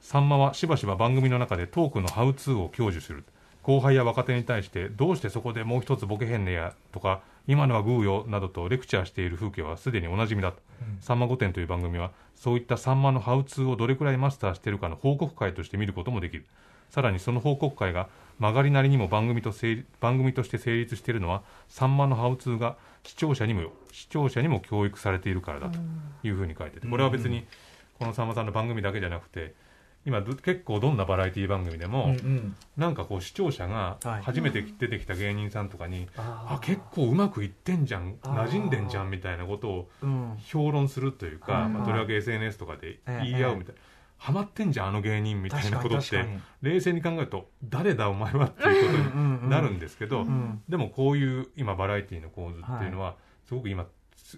さんまはしばしば番組の中でトークのハウツーを享受する。後輩や若手に対してどうしてそこでもう一つボケへんねやとか今のはグーよなどとレクチャーしている風景はすでにおなじみだと、さんま御殿という番組はそういったさんまのハウツーをどれくらいマスターしているかの報告会として見ることもできる。さらにその報告会が曲がりなりにも番組と番組として成立しているのはさんまのハウツーが視聴者にも視聴者にも教育されているからだというふうに書いててこれは別にこのさんまさんの番組だけじゃなくて今ど結構どんなバラエティ番組でも、うんうん。なんかこう視聴者がはい。初めて出てきた芸人さんとかに、ああ結構うまくいってんじゃん馴染んでんじゃんみたいなことをうん。評論するというか、はいまあ、とりわけ SNS とかでええ言い合うみたいな、ハマってんじゃんあの芸人みたいなことって。冷静に考えると誰だお前はっていうことになるんですけど、うん。でもこういう今バラエティの構図っていうのはすごく今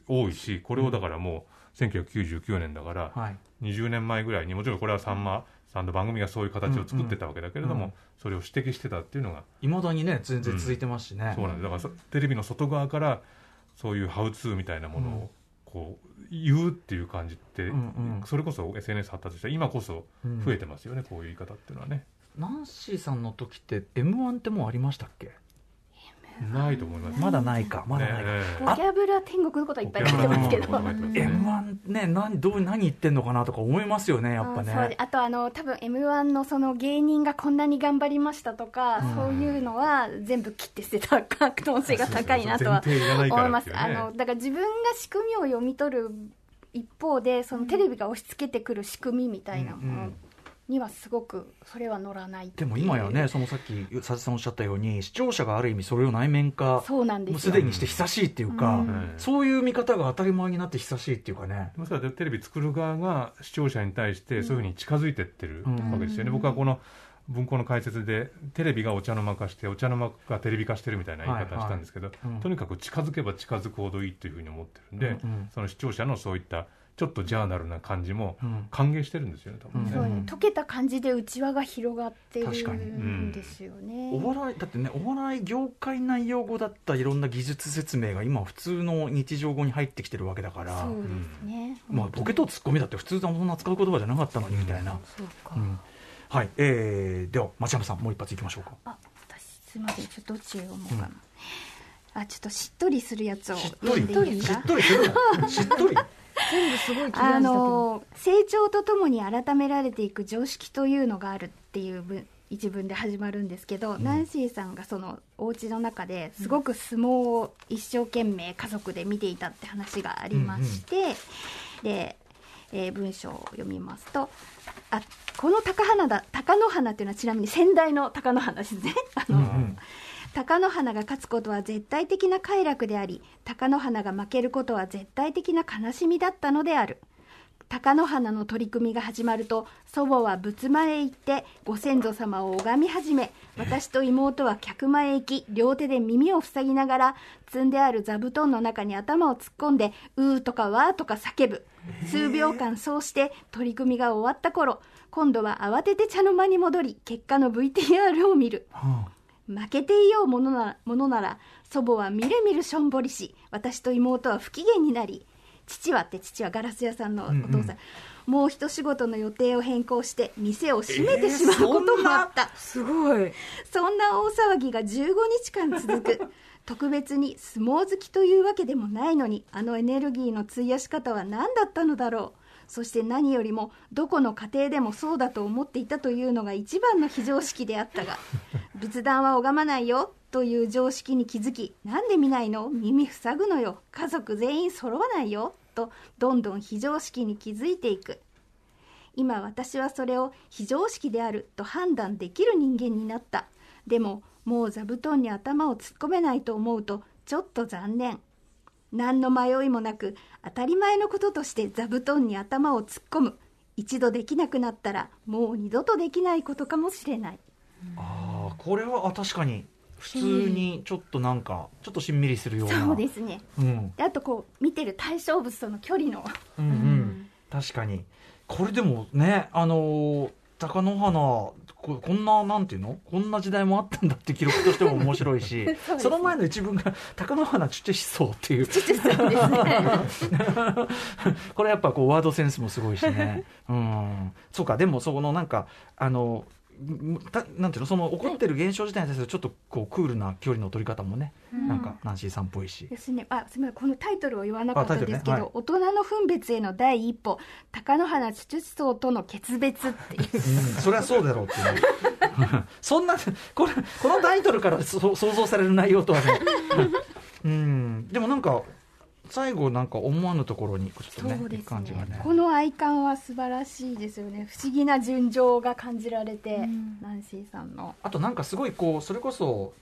多いしこれをだからもう1999年だからはい。20年前ぐらいにもちろんこれはさんまさんの番組がそういう形を作ってたわけだけれども、うんそれを指摘してたっていうのがいまだにね全然続いてますしね、そうなんです。だからそテレビの外側からそういうハウツーみたいなものをこう言うっていう感じって、うんうん。それこそ SNS 発達した今こそうん。増えてますよね、こういう言い方っていうのはね。ナンシーさんの時って m 1ってもうありましたっけ？ないと思います。まだないか。まだないか、ボキャブラ天国のことはいっぱい言ってますけどボキャブラ天国のことはいっぱい言ってますね m 1ね何どう何言ってんのかなとか思いますよねやっぱね。あとあの多分 m 1のその芸人がこんなに頑張りましたとか、うん。そういうのは全部切って捨てた可能性が高いなとは思います、あのだから自分が仕組みを読み取る一方でそのテレビが押し付けてくる仕組みみたいなものにはすごくそれは乗らないでも今やねそのさっき佐々さんおっしゃったように視聴者がある意味それを内面化そうなんもですすでにして久しいっていうか、うん。そういう見方が当たり前になって久しいっていうかね。でもそれはテレビ作る側が視聴者に対してそういうふうに近づいてってるうん。わけですよね、僕はこの文庫の解説でテレビがお茶の間化してお茶の間がテレビ化してるみたいな言い方したんですけど、うん。とにかく近づけば近づくほどいいというふうに思ってるんで、うん。その視聴者のそういったちょっとジャーナルな感じもうん。歓迎してるんですよね多分ね、そうね。溶けた感じで内輪が広がってる確かにんですよね、お笑いだってねお笑い業界内用語だったいろんな技術説明が今普通の日常語に入ってきてるわけだから。そうですね、まあ、ボケとツッコミだって普通そんな使う言葉じゃなかったのにみたいな、そうか、うん。はい。えー、では町山さんもう一発いきましょうか。あ私すいません。ちょっとどっちを読もうかな、あちょっとしっとりするやつをしっとり。しっとりするの？しっとり？全部すごいあの成長とともに改められていく常識というのがあるっていう文一文で始まるんですけど、ナンシーさんがそのお家の中ですごく相撲を一生懸命家族で見ていたって話がありまして、で、えー文章を読みますとあこの高花だ高野花というのはちなみに先代の高野花ですね。あの、貴乃花が勝つことは絶対的な快楽であり貴乃花が負けることは絶対的な悲しみだったのである。貴乃花の取り組みが始まると祖母は仏間へ行ってご先祖様を拝み始め私と妹は客間へ行き両手で耳を塞ぎながら積んである座布団の中に頭を突っ込んでうーとかわーとか叫ぶ。数秒間そうして取り組みが終わった頃今度は慌てて茶の間に戻り結果の VTR を見る。は負けていようものならものなら祖母はみるみるしょんぼりし私と妹は不機嫌になり父はって父はガラス屋さんのお父さん、もう一仕事の予定を変更して店を閉めてしまうこともあった、すごい。そんな大騒ぎが15日間続く。特別に相撲好きというわけでもないのにあのエネルギーの費やし方は何だったのだろうそして何よりもどこの家庭でもそうだと思っていたというのが一番の非常識であったが 仏壇は拝まないよという常識に気づきなんで見ないの？耳塞ぐのよ。家族全員揃わないよ。とどんどん非常識に気づいていく。今私はそれを非常識であると判断できる人間になった。でももう座布団に頭を突っ込めないと思うとちょっと残念。何の迷いもなく当たり前のこととして座布団に頭を突っ込む。一度できなくなったらもう二度とできないことかもしれない。ああこれはあ確かに普通にちょっとなんかちょっとしんみりするような。そうですね。うん。であとこう見てる対象物との距離の。うんうん。確かに。これでもねあのー貴乃花ここんななんていうの？こんな時代もあったんだって記録としても面白いし そうですその前の一文が貴乃花チュチェ思想っていう。これやっぱこうワードセンスもすごいしね。うん。そうかでもそこのなんかあのんたなんていうの？その起こってる現象自体に対するちょっとこうクールな距離の取り方もね、なんかナンシーさんっぽいし。ですね。あすみません。このタイトルを言わなかったですけど、はい。大人の分別への第一歩貴乃花チュチュ層との決別っていう。うん、それはそうだろうっていう。ね そんなこれこのタイトルからそ想像される内容とはね。うん。でもなんか最後なんか思わぬところにちょっとねいいそうです感じがね。この愛感は素晴らしいですよね。不思議な純情が感じられて、ん。ナンシーさんの。あとなんかすごいこうそれこそ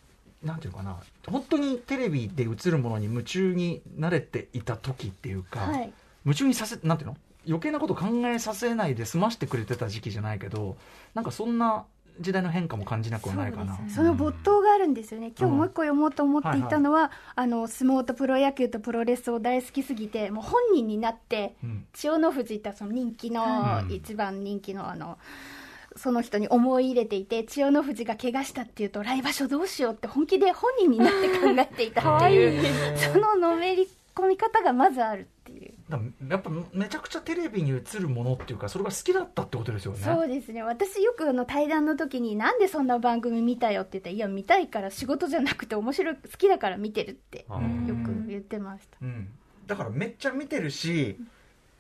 なんていうのかな本当にテレビで映るものに夢中に慣れていた時っていうか、はい。夢中にさせなんていうの？余計なこと考えさせないで済ましてくれてた時期じゃないけどなんかそんな時代の変化も感じなくはないかな。ね。その没頭があるんですよね。今日もう一個読もうと思っていたのは、あの相撲とプロ野球とプロレスを大好きすぎてもう本人になってうん。千代の富士ってその人気の、はい一番人気のあのその人に思い入れていて千代の富士が怪我したっていうと来場所どうしようって本気で本人になって考えていたっていうそののめり込み方がまずあるやっぱめちゃくちゃテレビに映るものっていうかそれが好きだったってことですよね。そうですね。私よくあの対談の時になんでそんな番組見たよって言ったらいや見たいから仕事じゃなくて面白い好きだから見てるってよく言ってました。うん、だからめっちゃ見てるし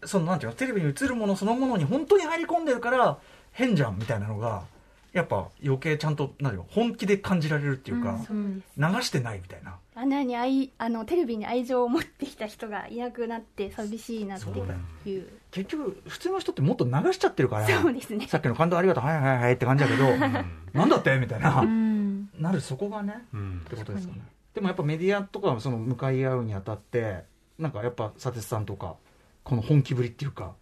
そのなんていうのテレビに映るものそのものに本当に入り込んでるから変じゃんみたいなのがやっぱ余計ちゃんとなん本気で感じられるっていうか、そうです。流してないみたいな穴に愛あのテレビに愛情を持ってきた人がいなくなって寂しいなっていう。結局普通の人ってもっと流しちゃってるからそうですね。さっきの感動ありがとうはいはいはいって感じだけど なんだってみたいな、うん。なるそこがねうん。ってことですかねでもやっぱメディアとかその向かい合うにあたってなんかやっぱ佐哲さんとかこの本気ぶりっていうか。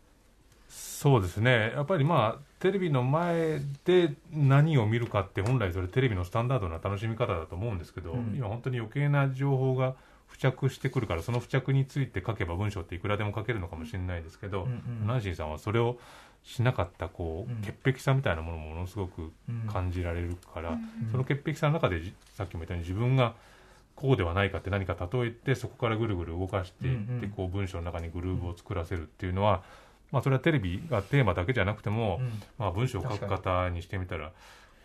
そうですね、やっぱりまあ、テレビの前で何を見るかって、本来それ、テレビのスタンダードな楽しみ方だと思うんですけど、うん。今、本当に余計な情報が付着してくるから、その付着について書けば文章っていくらでも書けるのかもしれないですけど、うんうん。ナンシーさんはそれをしなかったこう、うん潔癖さみたいなものもものすごく感じられるから、その潔癖さの中でじさっきも言ったように自分がこうではないかって何か例えてそこからぐるぐる動かしていって、うんうん。こう文章の中にグルーヴを作らせるっていうのは、まあ、それはテレビがテーマだけじゃなくても、うん。まあ、文章を書く方にしてみたら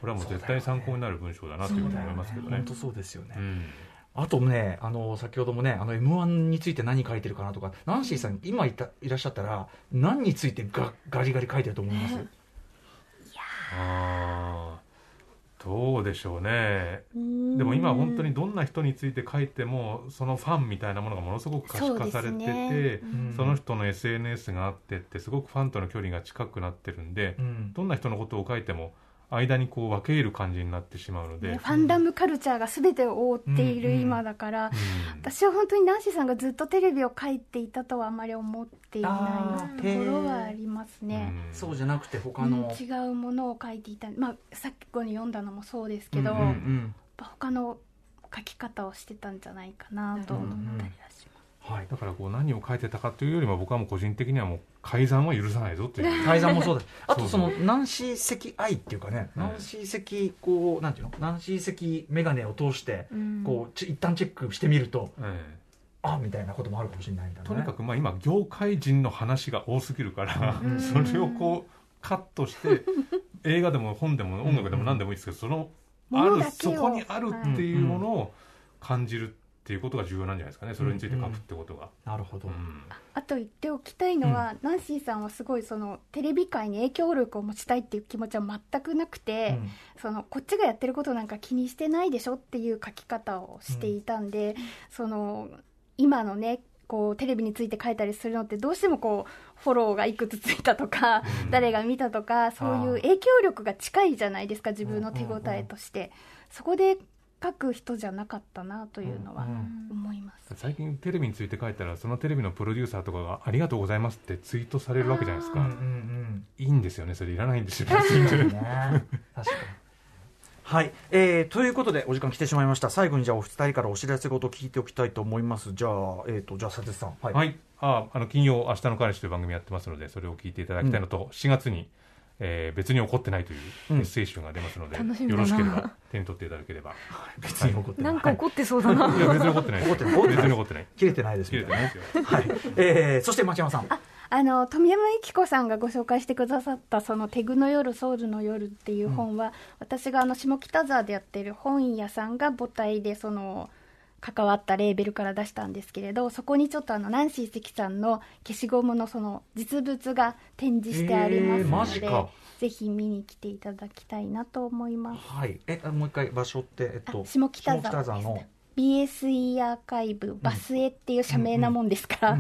これはもう絶対参考になる文章だなというふうに思いますけどね。本。当そうですよね、うん。あとね、あの先ほどもね、あの M1 について何書いてるかなとか、ナンシーさん、今いたいらっしゃったら、何についてガガリガリ書いてると思います？あーどうでしょうね。でも今本当にどんな人について書いてもそのファンみたいなものがものすごく可視化されててそ,、ね。その人の SNS があってってすごくファンとの距離が近くなってるんで、うん。どんな人のことを書いても間にこう分け入る感じになってしまうので、ねファンダムカルチャーが全てを覆っている今だから、うん。私は本当にナンシーさんがずっとテレビを書いていたとはあまり思っていないところはありますね。うん。そうじゃなくて他うん。の、違うものを書いていた、まあ、さっきに読んだのもそうですけど、うんうやっんぱ他の書き方をしてたんじゃないかなと思ったりはします。はい。だからこう何を書いてたかというよりも僕はもう個人的にはもう改ざんは許さないぞという。改ざんもそうです あとそのそうナンシー石愛っていうかね、うん。ナンシー石こうなんていうの？ナンシー石眼鏡を通してうん。こうち一旦チェックしてみると、えあみたいなこともあるかもしれないみたいな、ね、えとにかくまあ今業界人の話が多すぎるから、うん。それをこうカットして 映画でも本でも音楽でも何でもいいですけどそのあるそこにあるっていうものを感じるっていうことが重要なんじゃないですかね。それについて書くってことが。なるほど、うん。あと言っておきたいのは、ナンシーさんはすごいそのテレビ界に影響力を持ちたいっていう気持ちは全くなくて、うん。そのこっちがやってることなんか気にしてないでしょっていう書き方をしていたんで、その今のねこうテレビについて書いたりするのってどうしてもこうフォローがいくつついたとか、うん。誰が見たとかそういう影響力が近いじゃないですか自分の手応えとして、そこで書く人じゃなかったなというのはうん思います。最近テレビについて書いたらそのテレビのプロデューサーとかが「ありがとうございます」ってツイートされるわけじゃないですか、うんうんいいんですよねそれいらないんですようんね。確かに。はい、えー、ということでお時間来てしまいました。最後にじゃあお二人からお知らせ事を聞いておきたいと思います。じゃあえっ、とじゃあ佐哲さん。はい、はい、ああの金曜、明日の彼氏という番組やってますので、それを聞いていただきたいのと、4月に、えー別に怒ってないといううんメッセージ集が出ますので、楽しみだなよろしければ手に取っていただければ。別に怒ってなんか怒ってそうだな。いや、別に怒ってないです。怒ってない別に怒ってない。切れてないです切みたいなれてないですよ。はい、えー、そして町山さんあの富山由紀子さんがご紹介してくださったその「テグの夜ソウルの夜」っていう本は、私があの下北沢でやってる本屋さんが母体でその関わったレーベルから出したんですけれどそこにちょっとあのナンシー関さんの消しゴムのその実物が展示してありますので、ジか。ぜひ見に来ていただきたいなと思います。はい。えあもう一回場所ってえっとあ下北沢の。BSE アーカイブバスエっていう社名なもんですから、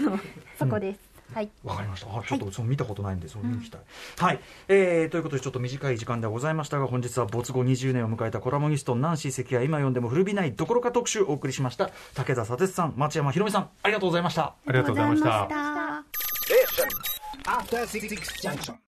そこです。はいわかりました。あちょっとその見たことないんで、それ見に行きたい。はい、えー。ということで、ちょっと短い時間ではございましたが、本日は没後20年を迎えたコラムニスト、ナンシー関谷、今読んでも古びないどころか特集をお送りしました。武田砂鉄さん、町山ひろみさん、ありがとうございました。ありがとうございました。ありがとうございました。After Six Junction.